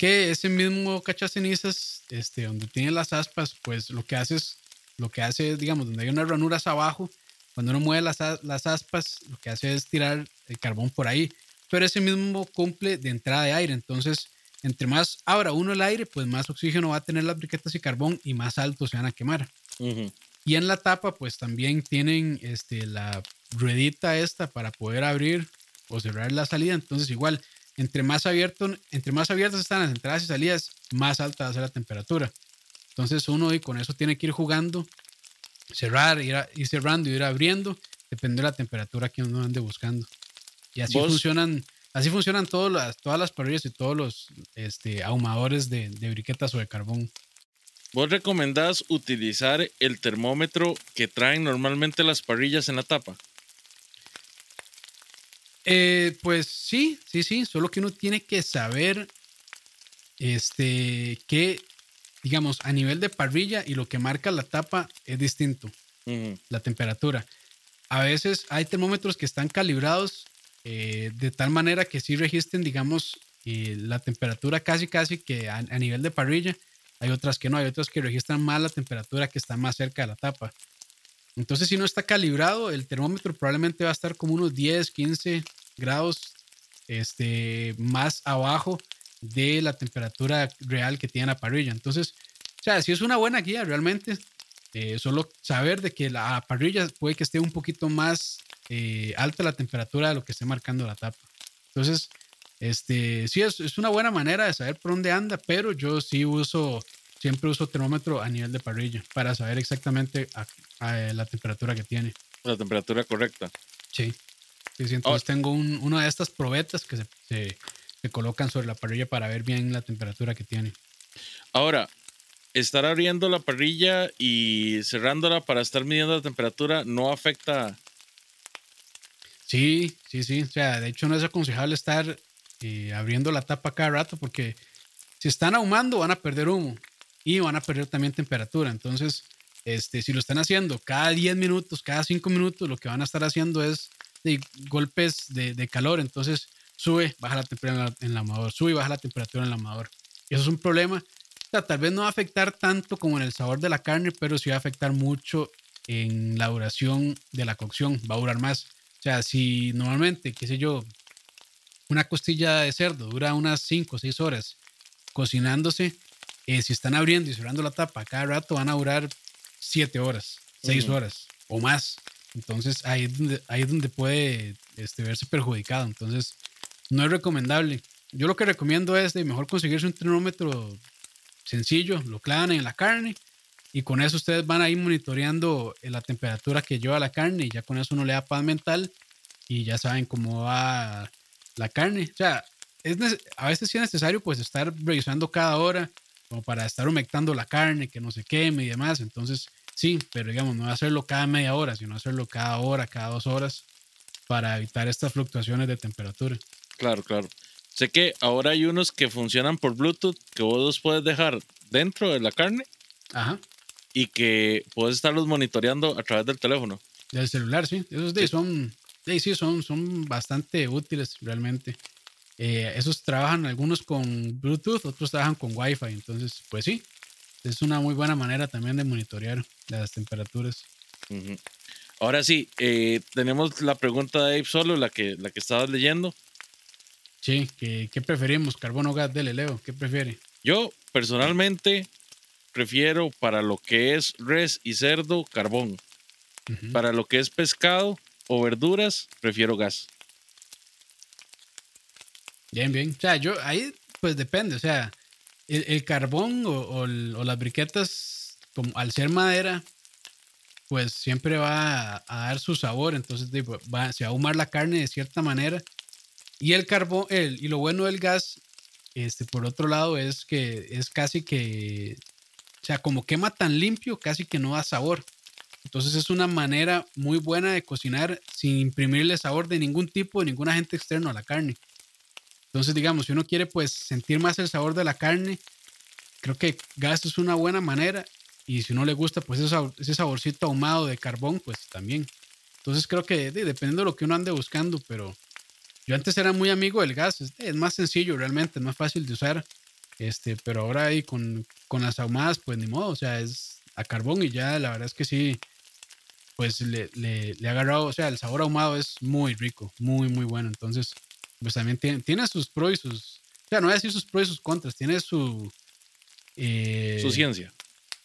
que ese mismo cachacenizas, este, donde tiene las aspas, pues lo que hace es, lo que hace digamos, donde hay unas ranuras abajo, cuando uno mueve las, las aspas, lo que hace es tirar el carbón por ahí pero ese mismo cumple de entrada de aire. Entonces, entre más abra uno el aire, pues más oxígeno va a tener las briquetas y carbón y más alto se van a quemar. Y en la tapa, pues también tienen este, la ruedita esta para poder abrir o cerrar la salida. Entonces, igual, entre más, abierto, entre más abiertas están las entradas y salidas, más alta va a ser la temperatura. Entonces, uno y con eso tiene que ir jugando, cerrar, ir, ir cerrando y ir abriendo, depende de la temperatura que uno ande buscando. Y así funcionan, así funcionan todas las, todas las parrillas y todos los este, ahumadores de, de briquetas o de carbón. ¿Vos recomendás utilizar el termómetro que traen normalmente las parrillas en la tapa? Eh, pues sí, sí, sí, solo que uno tiene que saber este, que, digamos, a nivel de parrilla y lo que marca la tapa es distinto, la temperatura. A veces hay termómetros que están calibrados eh, de tal manera que sí registren, digamos, eh, la temperatura casi, casi que a, nivel de parrilla. Hay otras que no, hay otras que registran más la temperatura que está más cerca de la tapa. Entonces, si no está calibrado, el termómetro probablemente va a estar como unos 10, 15 grados este, más abajo de la temperatura real que tiene la parrilla. Entonces, o sea, si es una buena guía realmente, eh, solo saber de que la parrilla puede que esté un poquito más eh, alta la temperatura de lo que esté marcando la tapa. Entonces, este, sí, es, es, una buena manera de saber por dónde anda, pero yo sí uso, siempre uso termómetro a nivel de parrilla para saber exactamente la temperatura que tiene. La temperatura correcta. Sí. sí, entonces tengo una de estas probetas que se, se, se colocan sobre la parrilla para ver bien la temperatura que tiene. Ahora, estar abriendo la parrilla y cerrándola para estar midiendo la temperatura no afecta Sí, sí, sí. O sea, de hecho no es aconsejable estar eh, abriendo la tapa cada rato porque si están ahumando van a perder humo y van a perder también temperatura. Entonces, este, si lo están haciendo cada 10 minutos, cada 5 minutos, lo que van a estar haciendo es de golpes de, de, calor. Entonces, sube, baja la temperatura en el amador, sube y baja la temperatura en el amador. Eso es un problema. O sea, tal vez no va a afectar tanto como en el sabor de la carne, pero sí va a afectar mucho en la duración de la cocción. Va a durar más. O sea, si normalmente, qué sé yo, una costilla de cerdo dura unas 5 o 6 horas cocinándose, eh, si están abriendo y cerrando la tapa cada rato van a durar 7 horas, 6 horas o más. Entonces ahí es donde, ahí es donde puede este, verse perjudicado. Entonces no es recomendable. Yo lo que recomiendo es de mejor conseguirse un termómetro sencillo, lo clavan en la carne y con eso ustedes van a ir monitoreando eh, la temperatura que lleva la carne y ya con eso uno le da paz mental y ya saben cómo va la carne. O sea, es a veces sí es necesario pues estar revisando cada hora como para estar humectando la carne, que no se queme y demás. Entonces, sí, pero digamos, no hacerlo cada media hora, sino hacerlo cada hora, cada dos horas para evitar estas fluctuaciones de temperatura. Claro, claro. Sé que ahora hay unos que funcionan por Bluetooth que vos los puedes dejar dentro de la carne. Ajá y que puedes estarlos monitoreando a través del teléfono. Del celular, sí. Esos de son, sí, son, son bastante útiles realmente. Eh, esos trabajan algunos con Bluetooth, otros trabajan con Wi-Fi. Entonces, pues sí, es una muy buena manera también de monitorear las temperaturas. Ahora sí, eh, tenemos la pregunta de Dave Solo, la que, la que estabas leyendo. Sí, ¿qué, qué preferimos? ¿Carbón o gas? Dele, Leo, ¿qué prefiere? Yo, personalmente, prefiero para lo que es res y cerdo, carbón. Para lo que es pescado o verduras, prefiero gas. Bien, bien. O sea, yo ahí pues depende. O sea, el, carbón o, las briquetas, como al ser madera, pues siempre va a, dar su sabor. Entonces va, se a ahumar la carne de cierta manera. Y el carbón, el, y lo bueno del gas, este, por otro lado, es que es casi que, o sea, como quema tan limpio, casi que no da sabor. Entonces es una manera muy buena de cocinar sin imprimirle sabor de ningún tipo, de ningún agente externo a la carne. Entonces, digamos, si uno quiere pues sentir más el sabor de la carne, creo que gas es una buena manera. Y si no le gusta pues ese, saborcito ahumado de carbón, pues también. Entonces creo que dependiendo de lo que uno ande buscando, pero yo antes era muy amigo del gas, es, más sencillo realmente, es más fácil de usar. Este, pero ahora ahí con, con las ahumadas, pues ni modo, o sea, es a carbón y ya la verdad es que sí, pues le, le, le ha agarrado, o sea, el sabor ahumado es muy rico, muy, muy bueno. Entonces, pues también tiene, tiene sus pros y sus, o sea, no voy a decir sus pros y sus contras, tiene su... Eh, su ciencia.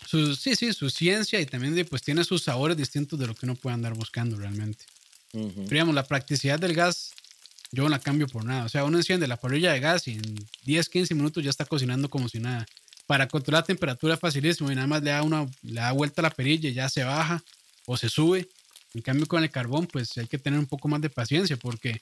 Su, sí, sí, su ciencia y también pues tiene sus sabores distintos de lo que uno puede andar buscando realmente. digamos, la practicidad del gas, yo no la cambio por nada. O sea, uno enciende la parrilla de gas y en 10, 15 minutos ya está cocinando como si nada. Para controlar la temperatura es facilísimo y nada más le da, una, le da vuelta a la perilla y ya se baja o se sube. En cambio, con el carbón, pues hay que tener un poco más de paciencia porque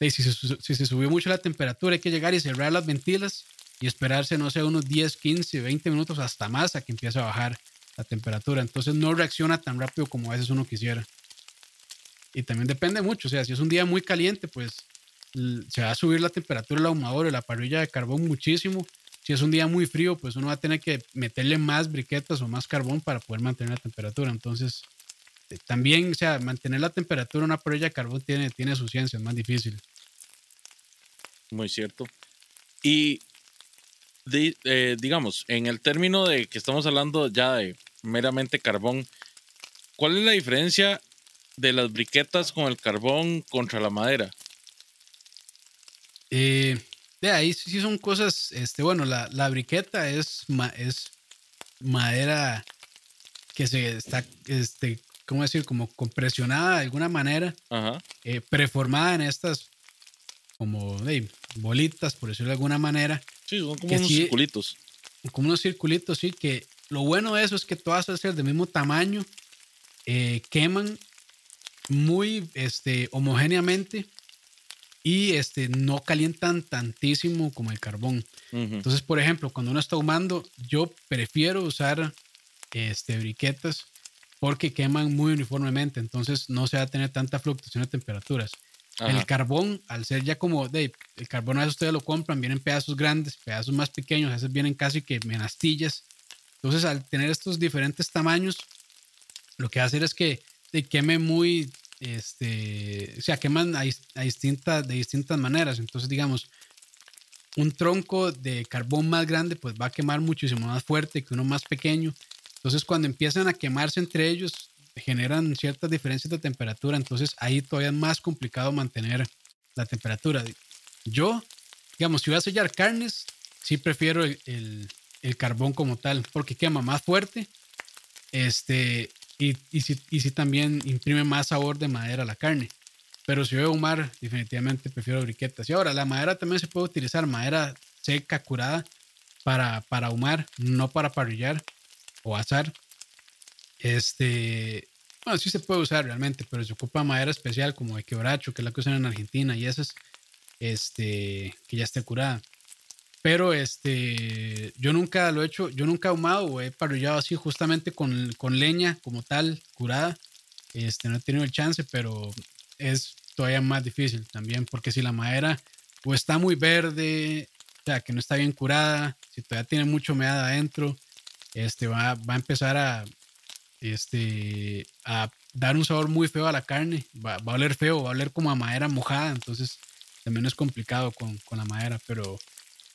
si se, si se subió mucho la temperatura, hay que llegar y cerrar las ventilas y esperarse, no sé, unos 10, 15, 20 minutos hasta más a que empiece a bajar la temperatura. Entonces no reacciona tan rápido como a veces uno quisiera. Y también depende mucho, o sea, si es un día muy caliente, pues se va a subir la temperatura del ahumador y la parrilla de carbón muchísimo. Si es un día muy frío, pues uno va a tener que meterle más briquetas o más carbón para poder mantener la temperatura. Entonces, eh, también, o sea, mantener la temperatura en una parrilla de carbón tiene, tiene su ciencia, es más difícil. Muy cierto. Y eh, digamos, en el término de que estamos hablando ya de meramente carbón, ¿cuál es la diferencia de las briquetas con el carbón contra la madera? Eh, de ahí sí son cosas, este, bueno, la, la briqueta es, es madera que se está, este, ¿cómo decir? Como compresionada de alguna manera, eh, preformada en estas como bolitas, por decirlo de alguna manera. Sí, son como unos circulitos. Como unos circulitos, sí, que lo bueno de eso es que todas son ser del mismo tamaño, eh, queman muy este, homogéneamente y este, no calientan tantísimo como el carbón. Entonces, por ejemplo, cuando uno está ahumando, yo prefiero usar este, briquetas porque queman muy uniformemente, entonces no se va a tener tanta fluctuación de temperaturas. El carbón, al ser ya como, de, el carbón a veces ustedes lo compran, vienen pedazos grandes, pedazos más pequeños, a veces vienen casi que menastillas. Entonces, al tener estos diferentes tamaños, lo que va a hacer es que te queme muy, este, o sea, queman a, a distintas, de distintas maneras. Entonces, digamos, un tronco de carbón más grande, pues va a quemar muchísimo más fuerte que uno más pequeño. Entonces, cuando empiezan a quemarse entre ellos, generan ciertas diferencias de temperatura, entonces ahí todavía es más complicado mantener la temperatura. Yo, digamos, si voy a sellar carnes, sí prefiero el, carbón como tal, porque quema más fuerte, este, y, y, si, también imprime más sabor de madera a la carne. Pero si voy a ahumar, definitivamente prefiero briquetas. Y ahora, la madera también se puede utilizar, madera seca, curada, para, para ahumar, no para parrillar o asar. Este, bueno, sí se puede usar realmente, pero se ocupa madera especial como de quebracho, que es la que usan en Argentina, y esas, este, que ya esté curada. Pero este, yo nunca lo he hecho, yo nunca he ahumado o he parrillado así justamente con, con leña como tal, curada. Este, no he tenido el chance, pero es todavía más difícil también, porque si la madera o está muy verde, o sea, que no está bien curada, si todavía tiene mucha humedad adentro, este va, va a empezar a, este, a dar un sabor muy feo a la carne. Va, va a oler feo, va a oler como a madera mojada, entonces también es complicado con, con la madera, pero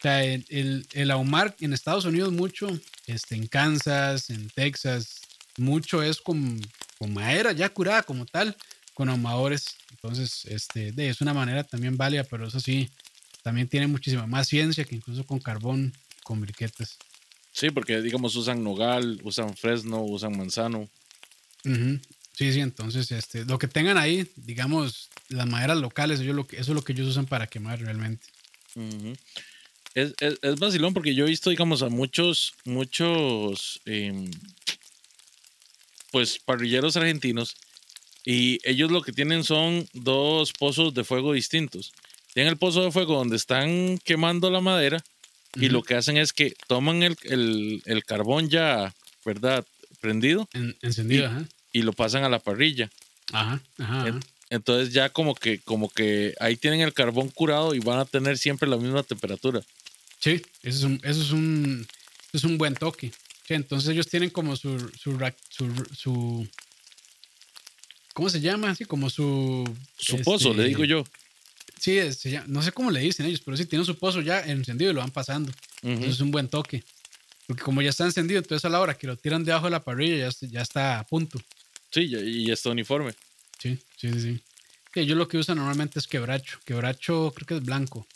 el, ahumar en Estados Unidos mucho, este, en Kansas, en Texas, mucho es con, con madera ya curada como tal, con ahumadores. Entonces, este, de, es una manera también válida, pero eso sí, también tiene muchísima más ciencia que incluso con carbón, con briquetas. Sí, porque digamos usan nogal, usan fresno, usan manzano. Uh -huh. Sí, sí, entonces este, lo que tengan ahí, digamos, las maderas locales, eso es lo que, eso es lo que ellos usan para quemar realmente. Uh -huh. es, es, es, vacilón porque yo he visto, digamos, a muchos, muchos, eh, pues, parrilleros argentinos y ellos lo que tienen son dos pozos de fuego distintos. Tienen el pozo de fuego donde están quemando la madera y uh -huh. lo que hacen es que toman el, el, el carbón ya, ¿verdad? Prendido. En, encendido, y, ajá. y, lo pasan a la parrilla. Ajá, ajá, ajá. Entonces ya como que, como que ahí tienen el carbón curado y van a tener siempre la misma temperatura. Sí, eso es un, eso es un, eso es un buen toque. Sí, entonces ellos tienen como su, su, su, su ¿cómo se llama? Así como su... Su este, pozo, le digo yo. Sí, se no sé cómo le dicen ellos, pero sí tienen su pozo ya encendido y lo van pasando. Uh -huh. Eso es un buen toque. Porque como ya está encendido, entonces a la hora que lo tiran debajo de la parrilla ya, ya está a punto. Sí, y ya está uniforme. Sí, sí, sí. sí. Que ellos lo que usan normalmente es quebracho. Quebracho creo que es blanco.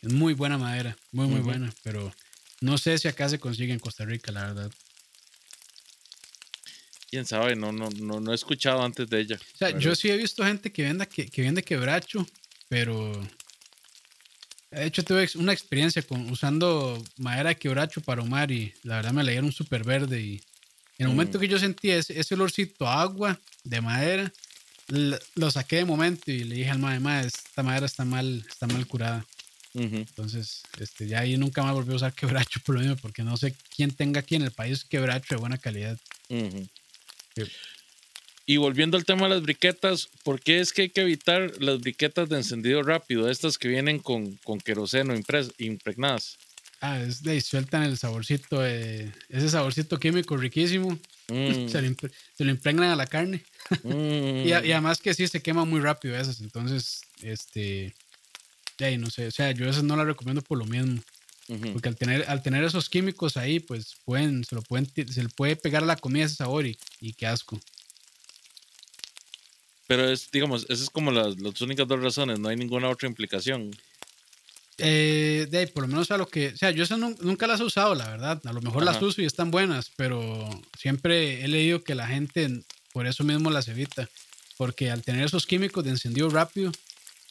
Es muy buena madera, muy, muy uh -huh. buena, pero no sé si acá se consigue en Costa Rica, la verdad. Quién sabe, no, no, no, no he escuchado antes de ella. O sea, yo sí he visto gente que venda, que, que vende quebracho, pero de hecho tuve una experiencia con, usando madera de quebracho para ahumar y la verdad me la dieron súper verde y en el mm. momento que yo sentí ese, ese olorcito a agua de madera, lo saqué de momento y le dije al madre, madre, esta madera está mal, está mal curada. Uh -huh. Entonces, este, ya ahí nunca más volví a usar quebracho por lo mismo, porque no sé quién tenga aquí en el país quebracho de buena calidad. Uh -huh. Sí. Y volviendo al tema de las briquetas, ¿por qué es que hay que evitar las briquetas de encendido rápido, estas que vienen con, con queroseno impregnadas? Ah, es de sueltan el saborcito, eh, ese saborcito químico riquísimo. Mm. Se, lo se, lo impregnan a la carne. Mm. y, y, además que sí se quema muy rápido esas. Entonces, este. no sé. O sea, yo esas no las recomiendo por lo mismo. Uh -huh. Porque al tener, al tener esos químicos ahí, pues pueden, se lo pueden, se le puede pegar a la comida ese sabor y, y qué asco. Pero es, digamos, esas es como las, las únicas dos razones, no hay ninguna otra implicación. Eh, de ahí, por lo menos a lo que, o sea, yo no, nunca las he usado, la verdad. A lo mejor Ajá. las uso y están buenas, pero siempre he leído que la gente por eso mismo las evita. Porque al tener esos químicos de encendido rápido,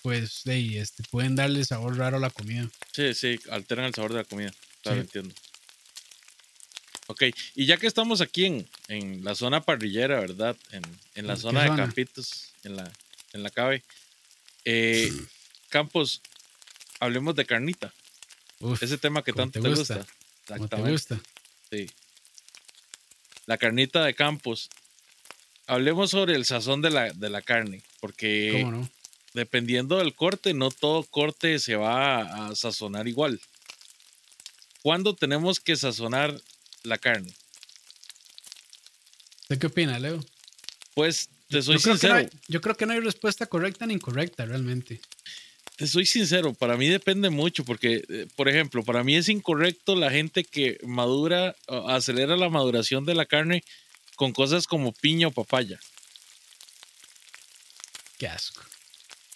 pues ahí, este, pueden darle sabor raro a la comida. Sí, sí, alteran el sabor de la comida. Claro, sí. entiendo. Ok, y ya que estamos aquí en, en la zona parrillera, ¿verdad? En, en la zona, zona de Campitos, en la, en la Cabe. Eh, Campos, hablemos de carnita. Uf, Ese tema que tanto te gusta. Te gusta. te gusta. Sí. La carnita de Campos. Hablemos sobre el sazón de la, de la carne, porque ¿Cómo no? Dependiendo del corte, no todo corte se va a sazonar igual. ¿Cuándo tenemos que sazonar la carne? ¿De qué opina, Leo? Pues te soy yo sincero. Creo hay, yo creo que no hay respuesta correcta ni incorrecta realmente. Te soy sincero, para mí depende mucho porque, eh, por ejemplo, para mí es incorrecto la gente que madura, acelera la maduración de la carne con cosas como piña o papaya. Qué asco.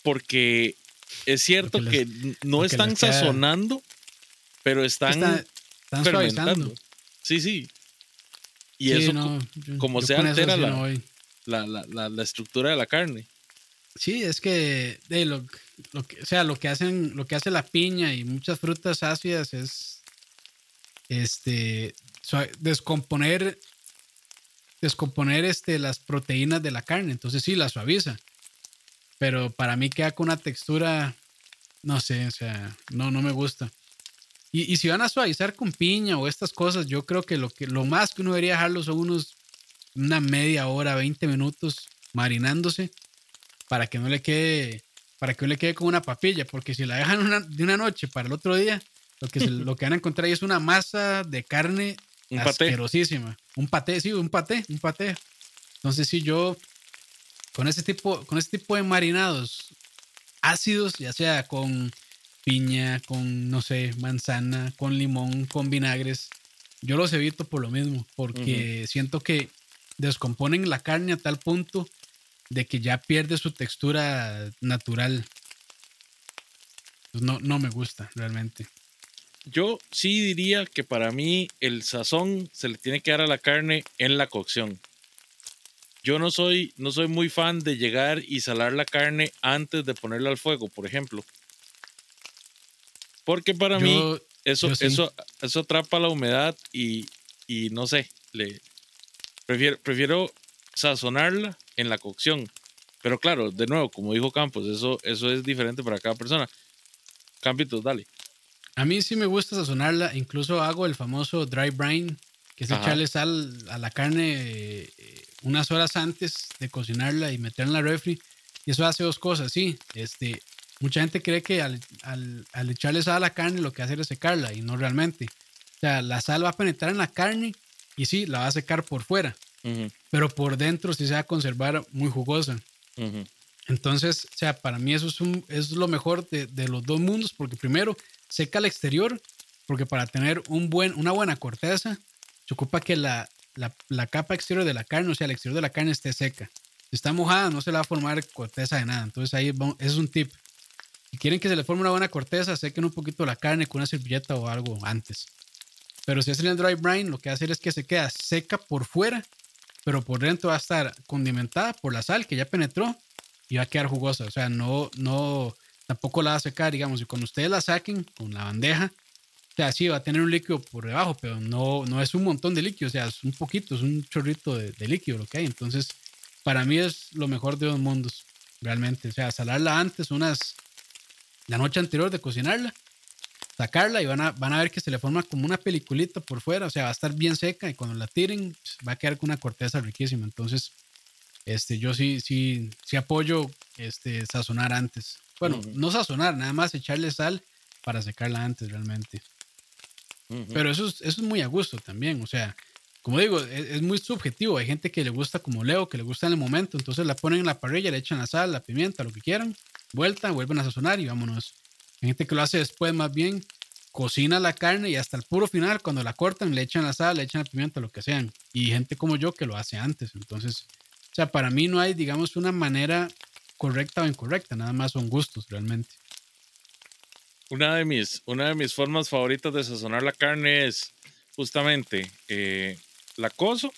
Porque es cierto porque que no están sazonando, pero están, Está, están fermentando. Suavizando. Sí, sí. Y sí, eso, no, yo, como yo se altera la, no la, la, la, estructura de la carne. Sí, es que, lo, que, o sea, lo que hacen, lo que hace la piña y muchas frutas ácidas es este descomponer descomponer este, las proteínas de la carne. Entonces sí, la suaviza. Pero para mí queda con una textura, no sé, o sea, no, no me gusta. Y, y, si van a suavizar con piña o estas cosas, yo creo que lo, que lo más que uno debería dejarlo son unos una media hora, 20 minutos marinándose para que no le quede, para que no le quede como una papilla, porque si la dejan una, de una noche para el otro día, lo que, se, lo que van a encontrar ahí es una masa de carne Un asquerosísima. un paté, sí, un paté, un paté. Entonces, sí, yo con ese tipo, con ese tipo de marinados ácidos, ya sea con piña, con, no sé, manzana, con limón, con vinagres, yo los evito por lo mismo, porque siento que descomponen la carne a tal punto de que ya pierde su textura natural. Pues no, no me gusta realmente. Yo sí diría que para mí el sazón se le tiene que dar a la carne en la cocción. Yo no soy, no soy muy fan de llegar y salar la carne antes de ponerla al fuego, por ejemplo. Porque para mí eso, eso, eso atrapa la humedad y, y no sé, le prefiero, prefiero sazonarla en la cocción. Pero claro, de nuevo, como dijo Campos, eso, eso es diferente para cada persona. Campitos, dale. A mí sí me gusta sazonarla, incluso hago el famoso dry brine, que es echarle sal a la carne eh, unas horas antes de cocinarla y meterla en la refri. Y eso hace dos cosas, sí. Este, mucha gente cree que al, al, echarle sal a la carne lo que hace es secarla y no realmente. O sea, la sal va a penetrar en la carne y sí, la va a secar por fuera, pero por dentro sí se va a conservar muy jugosa. Entonces, o sea, para mí eso es, un, es lo mejor de, de, los dos mundos, porque primero seca el exterior, porque para tener un buen, una buena corteza, se ocupa que la, la, la, capa exterior de la carne, o sea, el exterior de la carne esté seca. Si está mojada, no se le va a formar corteza de nada. Entonces, ahí es un tip. Si quieren que se le forme una buena corteza, sequen un poquito la carne con una servilleta o algo antes. Pero si es el dry brine, lo que va a hacer es que se queda seca por fuera, pero por dentro va a estar condimentada por la sal que ya penetró y va a quedar jugosa. O sea, no, no, tampoco la va a secar, digamos. Y cuando ustedes la saquen con la bandeja, o sea, sí va a tener un líquido por debajo, pero no, no es un montón de líquido, o sea, es un poquito, es un chorrito de, de líquido lo que hay. Entonces, para mí es lo mejor de dos mundos, realmente. O sea, salarla antes, unas, la noche anterior de cocinarla sacarla y van a, van a ver que se le forma como una peliculita por fuera, o sea, va a estar bien seca y cuando la tiren pues, va a quedar con una corteza riquísima. Entonces, este, yo sí, sí, sí apoyo este, sazonar antes. Bueno, no sazonar, nada más echarle sal para secarla antes realmente. Pero eso es, eso es muy a gusto también, o sea, como digo, es, es, muy subjetivo. Hay gente que le gusta como Leo, que le gusta en el momento, entonces la ponen en la parrilla, le echan la sal, la pimienta, lo que quieran, vuelta, vuelven a sazonar y vámonos. Hay gente que lo hace después más bien, cocina la carne y hasta el puro final, cuando la cortan, le echan la sal, le echan la pimienta, lo que sean. Y gente como yo que lo hace antes. Entonces, o sea, para mí no hay, digamos, una manera correcta o incorrecta, nada más son gustos realmente. Una de mis, una de mis formas favoritas de sazonar la carne es justamente eh, la cozo,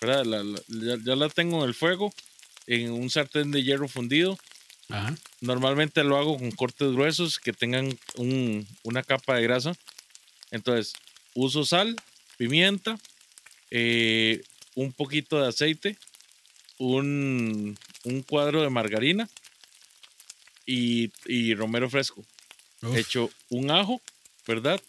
¿verdad? ya, ya, la tengo en el fuego, en un sartén de hierro fundido, Normalmente lo hago con cortes gruesos que tengan una capa de grasa. Entonces, uso sal, pimienta, eh, un poquito de aceite, un, cuadro de margarina y, romero fresco. He Hecho un ajo, ¿verdad?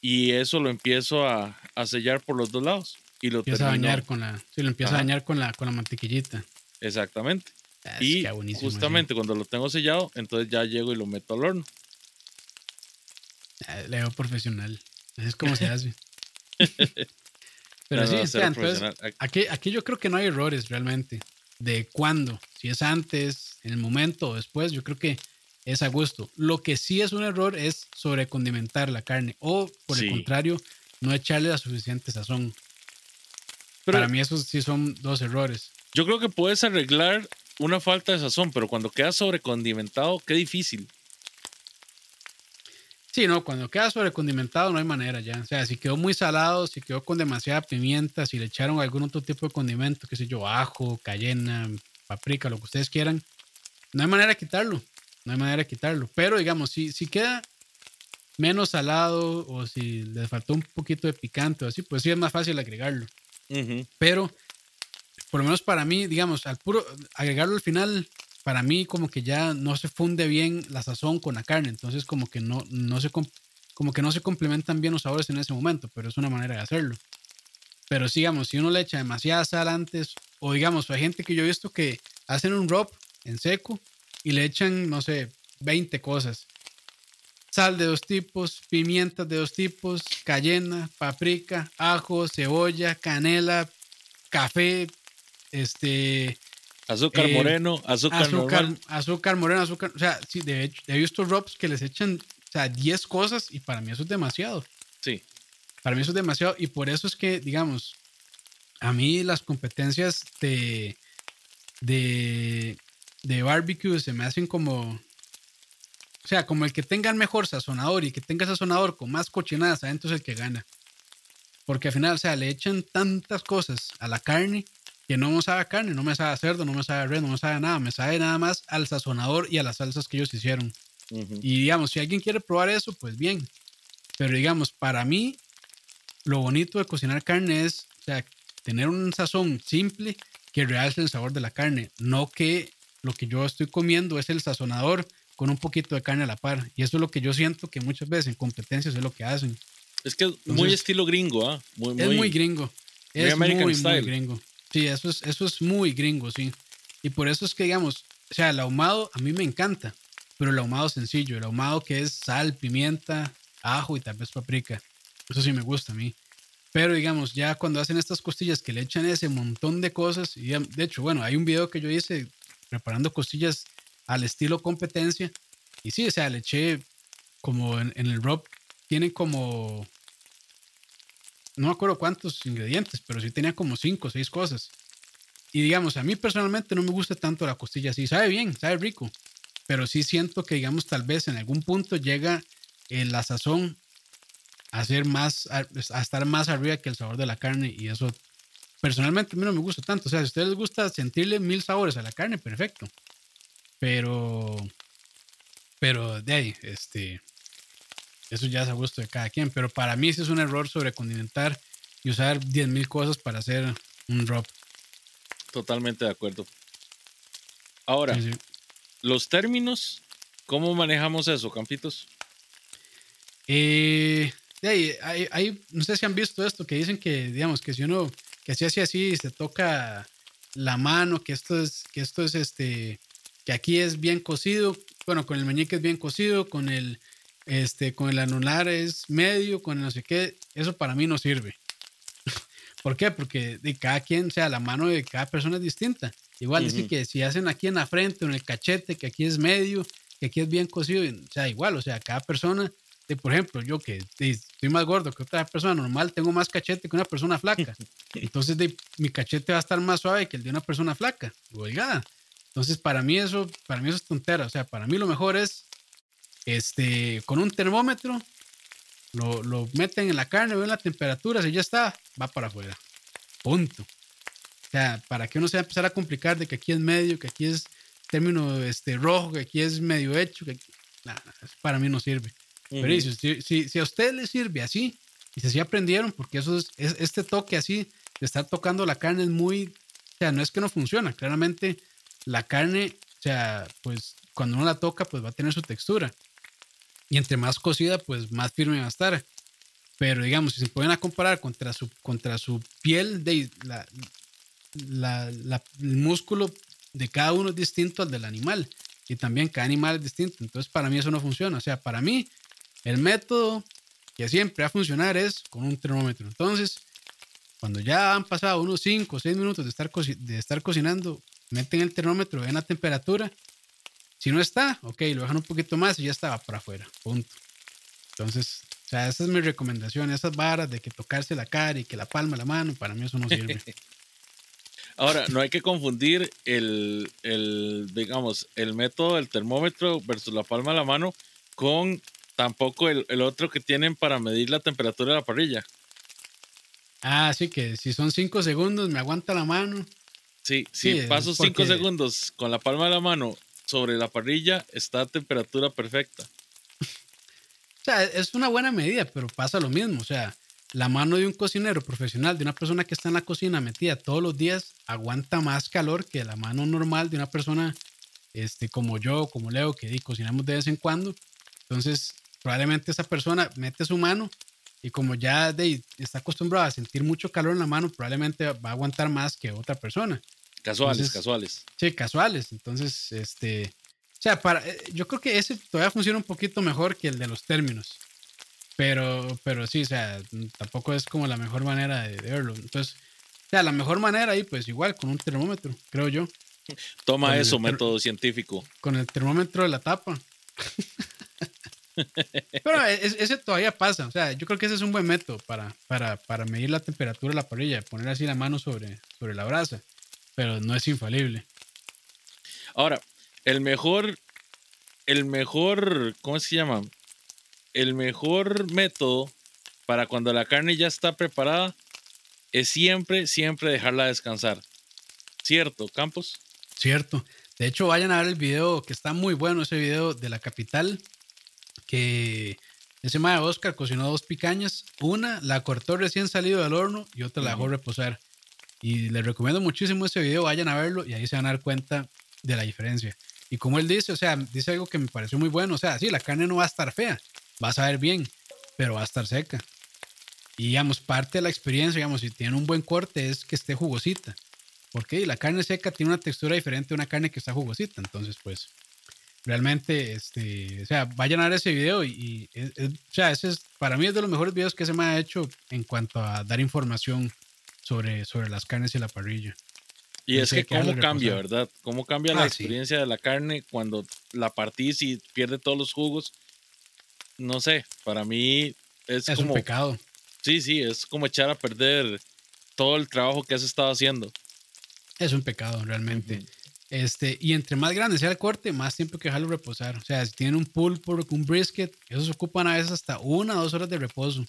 Y eso lo empiezo a, sellar por los dos lados. Y lo empieza a bañar con la, sí, lo empieza a con la, con la mantequillita. Exactamente. Y justamente cuando lo tengo sellado, entonces ya llego y lo meto al horno. Ah, Leo profesional. es como se hace. Pero sí, entonces, aquí, aquí yo creo que no hay errores realmente. De cuándo, si es antes, en el momento o después, yo creo que es a gusto. Lo que sí es un error es sobrecondimentar la carne o, por el contrario, no echarle la suficiente sazón. Para mí esos sí son dos errores. Yo creo que puedes arreglar una falta de sazón, pero cuando queda sobrecondimentado, qué difícil. Sí, no, cuando queda sobrecondimentado no hay manera ya. O sea, si quedó muy salado, si quedó con demasiada pimienta, si le echaron algún otro tipo de condimento, qué sé yo, ajo, cayena, paprika, lo que ustedes quieran, no hay manera de quitarlo. No hay manera de quitarlo. Pero digamos, si, si queda menos salado o si le faltó un poquito de picante o así, pues sí es más fácil agregarlo. Pero por lo menos para mí, digamos, al puro agregarlo al final, para mí como que ya no se funde bien la sazón con la carne, entonces como que no, no se como que no se complementan bien los sabores en ese momento, pero es una manera de hacerlo. Pero digamos, si uno le echa demasiada sal antes, o digamos, hay gente que yo he visto que hacen un rub en seco y le echan, no sé, 20 cosas. sal de dos tipos, pimientas de dos tipos, cayena, paprika, ajo, cebolla, canela, café, este... Azúcar eh, moreno, azúcar, azúcar, normal. azúcar moreno, azúcar... O sea, sí, de hecho, he visto robs que les echan, o sea, 10 cosas y para mí eso es demasiado. Sí. Para mí eso es demasiado y por eso es que, digamos, a mí las competencias de, de, de barbecue se me hacen como, o sea, como el que tenga el mejor sazonador y que tenga sazonador con más cochinadas adentro es el que gana. Porque al final, o sea, le echan tantas cosas a la carne que no me sabe a carne, no me sabe a cerdo, no me sabe a res, no me sabe a nada, me sabe nada más al sazonador y a las salsas que ellos hicieron. Y digamos, si alguien quiere probar eso, pues bien. Pero digamos, para mí, lo bonito de cocinar carne es, o sea, tener un sazón simple que realce el sabor de la carne, no que lo que yo estoy comiendo es el sazonador con un poquito de carne a la par. Y eso es lo que yo siento que muchas veces en competencias es lo que hacen. Es que es muy Entonces, estilo gringo, ¿ah? Muy, Es muy gringo. muy Es American muy, muy style. gringo. Sí, eso es, eso es muy gringo, sí. Y por eso es que, digamos, o sea, el ahumado a mí me encanta, pero el ahumado sencillo, el ahumado que es sal, pimienta, ajo y tal vez paprika. Eso sí me gusta a mí. Pero digamos, ya cuando hacen estas costillas que le echan ese montón de cosas, y de hecho, bueno, hay un video que yo hice preparando costillas al estilo competencia, y sí, o sea, le eché como en, el rub, tienen como no me acuerdo cuántos ingredientes, pero sí tenía como cinco o seis cosas. Y digamos, a mí personalmente no me gusta tanto la costilla así. Sabe bien, sabe rico. Pero sí siento que, digamos, tal vez en algún punto llega eh, la sazón a ser más, a estar más arriba que el sabor de la carne. Y eso, personalmente, a mí no me gusta tanto. O sea, si a ustedes les gusta sentirle mil sabores a la carne, perfecto. Pero, pero de ahí, este, eso ya es a gusto de cada quien. Pero para mí sí es un error sobrecondimentar y usar 10.000 cosas para hacer un rub. Totalmente de acuerdo. Ahora, Sí, sí. los términos, ¿cómo manejamos eso, Campitos? Eh, de ahí, hay, hay- no sé si han visto esto, que dicen que, digamos, que si uno, que así, así, así, se toca la mano, que esto es, que esto es este, que aquí es bien cocido, bueno, con el meñique es bien cocido, con el, este, con el anular es medio, con el no sé qué, eso para mí no sirve. ¿Por qué? Porque de cada quien, o sea, la mano de cada persona es distinta. Igual dice Ujú. que si hacen aquí en la frente o en el cachete, que aquí es medio, que aquí es bien cocido, o sea, igual, o sea, cada persona, de, por ejemplo, yo que de, estoy más gordo que otra persona normal, tengo más cachete que una persona flaca. Entonces, de, mi cachete va a estar más suave que el de una persona flaca o delgada. Entonces, para mí eso, para mí eso es tontera. O sea, para mí lo mejor es, este, con un termómetro, lo, lo meten en la carne, ven la temperatura, si ya está, va para afuera. Punto. O sea, para que uno se va a empezar a complicar de que aquí es medio, que aquí es término este, rojo, que aquí es medio hecho, que nah, para mí no sirve. Pero Ujú. y si, si, si a usted le sirve así, y si aprendieron, porque eso es, es- este toque así de estar tocando la carne es muy, o sea, no es que no funciona, claramente la carne, o sea, pues cuando uno la toca, pues va a tener su textura. Y entre más cocida, pues más firme va a estar. Pero digamos, si se pueden a comparar contra su, contra su piel, de la, la- la- el músculo de cada uno es distinto al del animal. Y también cada animal es distinto. Entonces, para mí eso no funciona. O sea, para mí, el método que siempre va a funcionar es con un termómetro. Entonces, cuando ya han pasado unos 5 o 6 minutos de estar, de estar cocinando, meten el termómetro, ven la temperatura. Si no está, ok, lo dejan un poquito más y ya estaba para afuera. Punto. Entonces, o esa es mi recomendación. Esas varas de que tocarse la cara y que la palma, la mano, para mí eso no sirve. Ahora, no hay que confundir el, el, digamos, el método del termómetro versus la palma de la mano con tampoco el, el otro que tienen para medir la temperatura de la parrilla. ah, sí, que si son 5 segundos, me aguanta la mano. Sí, Sí, si paso cinco porque- segundos con la palma de la mano sobre la parrilla, está a temperatura perfecta. O sea, es una buena medida, pero pasa lo mismo. O sea, la mano de un cocinero profesional, de una persona que está en la cocina metida todos los días, aguanta más calor que la mano normal de una persona este, como yo, como Leo, que cocinamos de vez en cuando. Entonces, probablemente esa persona mete su mano y como ya de, está acostumbrada a sentir mucho calor en la mano, probablemente va a aguantar más que otra persona. Casuales, Entonces- casuales. Sí, casuales. Entonces, este, o sea, para, eh, yo creo que ese todavía funciona un poquito mejor que el de los términos. Pero, pero sí, o sea, tampoco es como la mejor manera de, verlo. Entonces, o sea, la mejor manera ahí, pues igual, con un termómetro, creo yo. Toma eso, método científico. Con el termómetro de la tapa. Pero ese todavía pasa. O sea, yo creo que ese es un buen método para, para, para medir la temperatura de la parrilla, poner así la mano sobre, sobre la brasa. Pero no es infalible. Ahora, el mejor, el mejor, ¿cómo se llama? El mejor método para cuando la carne ya está preparada es siempre, siempre dejarla descansar. ¿Cierto, Campos? Cierto. De hecho, vayan a ver el video, que está muy bueno ese video de la capital, que ese de Oscar cocinó dos picañas. Una la cortó recién salido del horno y otra la dejó reposar. Y les recomiendo muchísimo ese video, vayan a verlo y ahí se van a dar cuenta de la diferencia. Y como él dice, o sea, dice algo que me pareció muy bueno, o sea, sí, la carne no va a estar fea, va a saber bien, pero va a estar seca. Y digamos, parte de la experiencia, digamos, si tiene un buen corte es que esté jugosita. Porque la carne seca tiene una textura diferente a una carne que está jugosita. Entonces, pues, realmente, este, o sea, vayan a ver ese video y, o sea, ese es, para mí es de los mejores videos que se me ha hecho en cuanto a dar información sobre, sobre las carnes y la parrilla. Y es que cómo cambia, ¿verdad? Cómo cambia la ah, experiencia de la carne cuando la partís y pierde todos los jugos. No sé, para mí es, es como... un pecado. Sí, sí, es como echar a perder todo el trabajo que has estado haciendo. Es un pecado, realmente. Este, y entre más grande sea el corte, más tiempo que dejarlo reposar. O sea, si tienen un pull por un brisket, esos ocupan a veces hasta una o dos horas de reposo.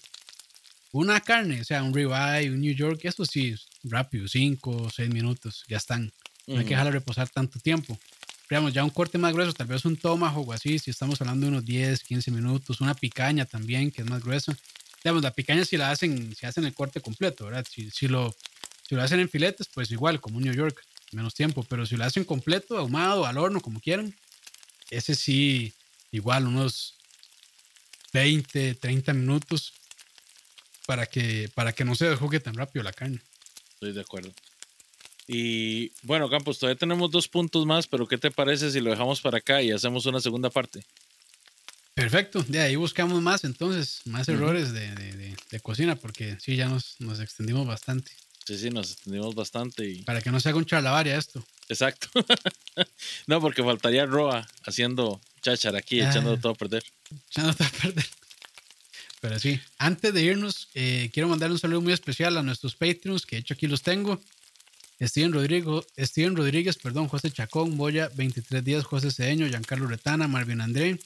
Una carne, o sea, un ribeye, un New York, eso sí, rápido, cinco o seis minutos, ya están. No hay que dejarla reposar tanto tiempo. Digamos, ya un corte más grueso, tal vez un tomahawk o así, si estamos hablando de unos 10, 15 minutos. Una picaña también, que es más grueso. Digamos, la picaña si la hacen, si hacen el corte completo, ¿verdad? Si, si, lo, si lo hacen en filetes, pues igual, como un New York, menos tiempo. Pero si lo hacen completo, ahumado, al horno, como quieran, ese sí, igual, unos 20, 30 minutos para que, para que no se desjugue tan rápido la carne. Estoy de acuerdo. Y bueno, Campos, todavía tenemos dos puntos más, pero ¿qué te parece si lo dejamos para acá y hacemos una segunda parte? Perfecto, de ahí buscamos más entonces, más errores de, de, de, cocina, porque sí, ya nos, nos extendimos bastante. Sí, sí, nos extendimos bastante. Y... Para que no se haga un charlavaria esto. Exacto. no, porque faltaría Roa haciendo chachar aquí, ah. echando todo a perder. Echando todo a perder. Pero sí, antes de irnos, eh, quiero mandarle un saludo muy especial a nuestros Patreons, que de hecho aquí los tengo. Steven, Rodrigo, Steven Rodríguez, perdón, José Chacón, Boya, 23 días, José Cedeño, Giancarlo Retana, Marvin André,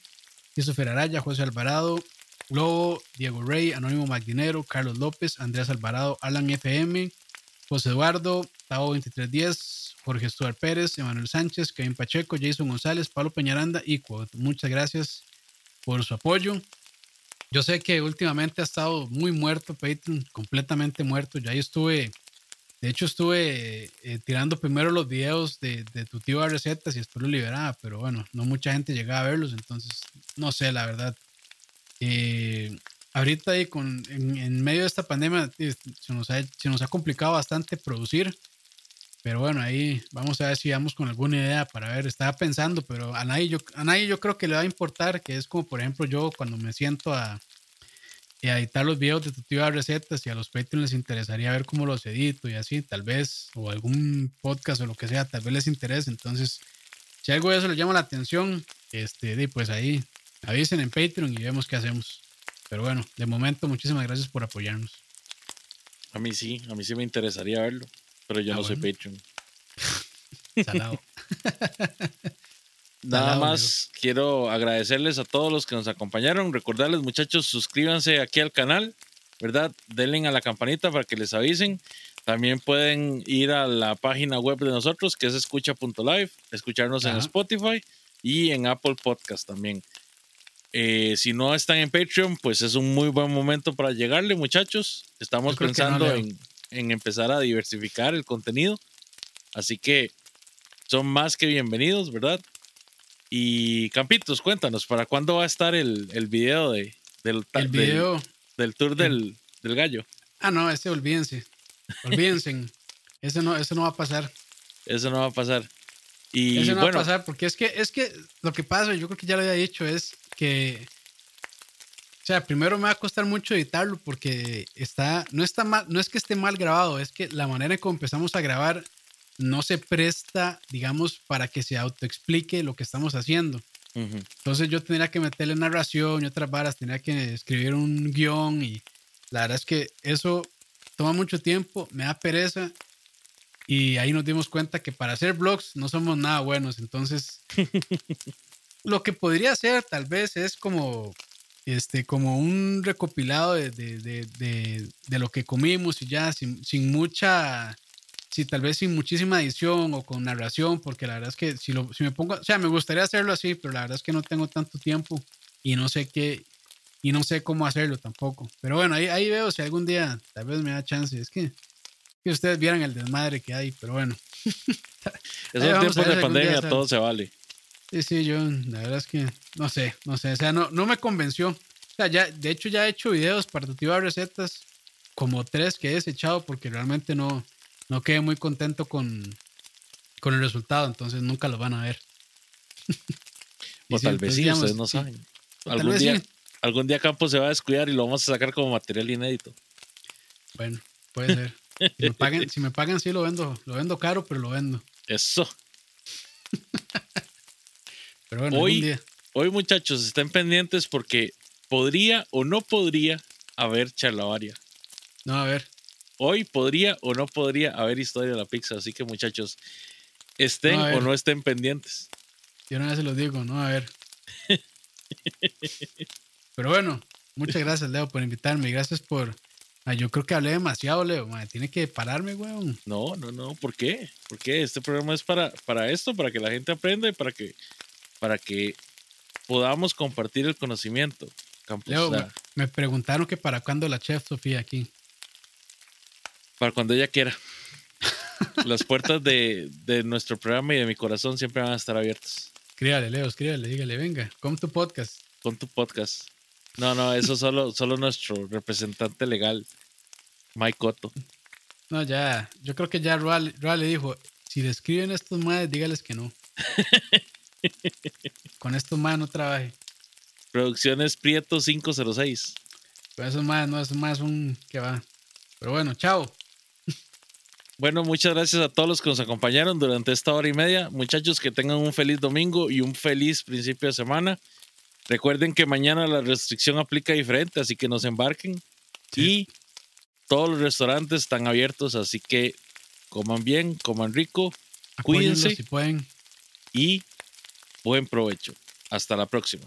Christopher Araya, José Alvarado, Lobo, Diego Rey, Anónimo Magdinero, Carlos López, Andrés Alvarado, Alan FM, José Eduardo, Tavo 2310, Jorge Stuart Pérez, Emanuel Sánchez, Kevin Pacheco, Jason González, Pablo Peñaranda y Muchas gracias por su apoyo. Yo sé que últimamente ha estado muy muerto Patreon, completamente muerto. Ya yo estuve, de hecho estuve eh, tirando primero los videos de, tu tío a recetas y después lo liberaba, pero bueno, no mucha gente llegaba a verlos, entonces no sé, la verdad. Eh, ahorita ahí con, en, medio de esta pandemia eh, se nos, ha, complicado bastante producir. Pero bueno, ahí vamos a ver si vamos con alguna idea para ver. Estaba pensando, pero a nadie, yo, a nadie yo creo que le va a importar, que es como por ejemplo yo cuando me siento a, editar los videos de tu tío de recetas y a los Patreons les interesaría ver cómo los edito y así, tal vez, o algún podcast o lo que sea, tal vez les interese. Entonces, si algo de eso les llama la atención, este, pues ahí avisen en Patreon y vemos qué hacemos. Pero bueno, de momento, muchísimas gracias por apoyarnos. A mí sí, a mí sí me interesaría verlo. Pero yo ah, no soy Patreon. Nada más quiero agradecerles a todos los que nos acompañaron. Recordarles, muchachos, suscríbanse aquí al canal, ¿verdad? Denle a la campanita para que les avisen. También pueden ir a la página web de nosotros, que es escucha.live, escucharnos en Spotify y en Apple Podcast también. Eh, si no están en Patreon, pues es un muy buen momento para llegarle, muchachos. Estamos pensando en en empezar a diversificar el contenido. Así que son más que bienvenidos, ¿verdad? Y Campitos, cuéntanos, ¿para cuándo va a estar el, el video, de, del, el video del, tour del, del, gallo? Ah, no, ese olvídense. Olvídense. ese, no, ese no va a pasar. Eso no va a pasar. Y Eso no bueno, va a pasar porque es que, es que lo que pasa, yo creo que ya lo había dicho, es que. O sea, primero me va a costar mucho editarlo porque está. No está mal, no es que esté mal grabado, es que la manera en que empezamos a grabar no se presta, digamos, para que se autoexplique lo que estamos haciendo. Entonces yo tendría que meterle narración y otras varas, tenía que escribir un guion y la verdad es que eso toma mucho tiempo, me da pereza y ahí nos dimos cuenta que para hacer vlogs no somos nada buenos. Entonces lo que podría hacer tal vez es como, este, como un recopilado de, de, de, de- lo que comimos y ya sin, sin mucha... Sí, tal vez sin muchísima edición o con narración, porque la verdad es que si, lo, si me pongo, o sea, me gustaría hacerlo así, pero la verdad es que no tengo tanto tiempo y no sé qué, y no sé cómo hacerlo tampoco. Pero bueno, ahí, ahí veo si algún día tal vez me da chance. Es que, que ustedes vieran el desmadre que hay, pero bueno. esos tiempos de día pandemia todo se vale. Sí, sí, yo la verdad es que no sé, no sé, o sea, no, no me convenció. O sea, ya, de hecho ya he hecho videos para de recetas, como tres que he desechado porque realmente no, no quedé muy contento con, con el resultado, entonces nunca los van a ver. O sí, tal vez sí, ustedes no sí. saben. Algún vez día, sí. algún día Campos se va a descuidar y lo vamos a sacar como material inédito. Bueno, puede ser. Si me pagan, si me pagan sí lo vendo, lo vendo caro, pero lo vendo. Eso. Pero bueno, Hoy- día. Hoy, muchachos, estén pendientes porque podría o no podría haber charlavaria. No, a ver. Hoy podría o no podría haber historia de la pizza. Así que, muchachos, estén No, o no estén pendientes. Yo vez se los digo, no, a ver. Pero bueno, muchas gracias, Leo, por invitarme. y Gracias por. Ah, yo creo que hablé demasiado, Leo. madre, tiene que pararme, weón. No, no, no. ¿Por qué? ¿Por qué? Este programa es para, para esto, para que la gente aprenda y para que, para que podamos compartir el conocimiento. Campos, Leo, me, me preguntaron que para cuándo la chef Sofía aquí. para cuando ella quiera. Las puertas de, de nuestro programa y de mi corazón siempre van a estar abiertas. Escríbale, Leo, escríbale, dígale, venga, come tu podcast. con tu podcast. No, no, eso solo, solo nuestro representante legal, Mike Cotto. No, ya, yo creo que ya Roa, Roa le dijo, si le escriben estos madres, dígales que no. Con estos madres no trabaje. Producciones Prieto 506. Pero esos madres no, esos madres son que va. Pero bueno, chao. Bueno, muchas gracias a todos los que nos acompañaron durante esta hora y media. Muchachos, que tengan un feliz domingo y un feliz principio de semana. Recuerden que mañana la restricción aplica diferente, así que no se embarquen. Y todos los restaurantes están abiertos, así que coman bien, coman rico Cuídense. si pueden. y buen provecho. Hasta la próxima.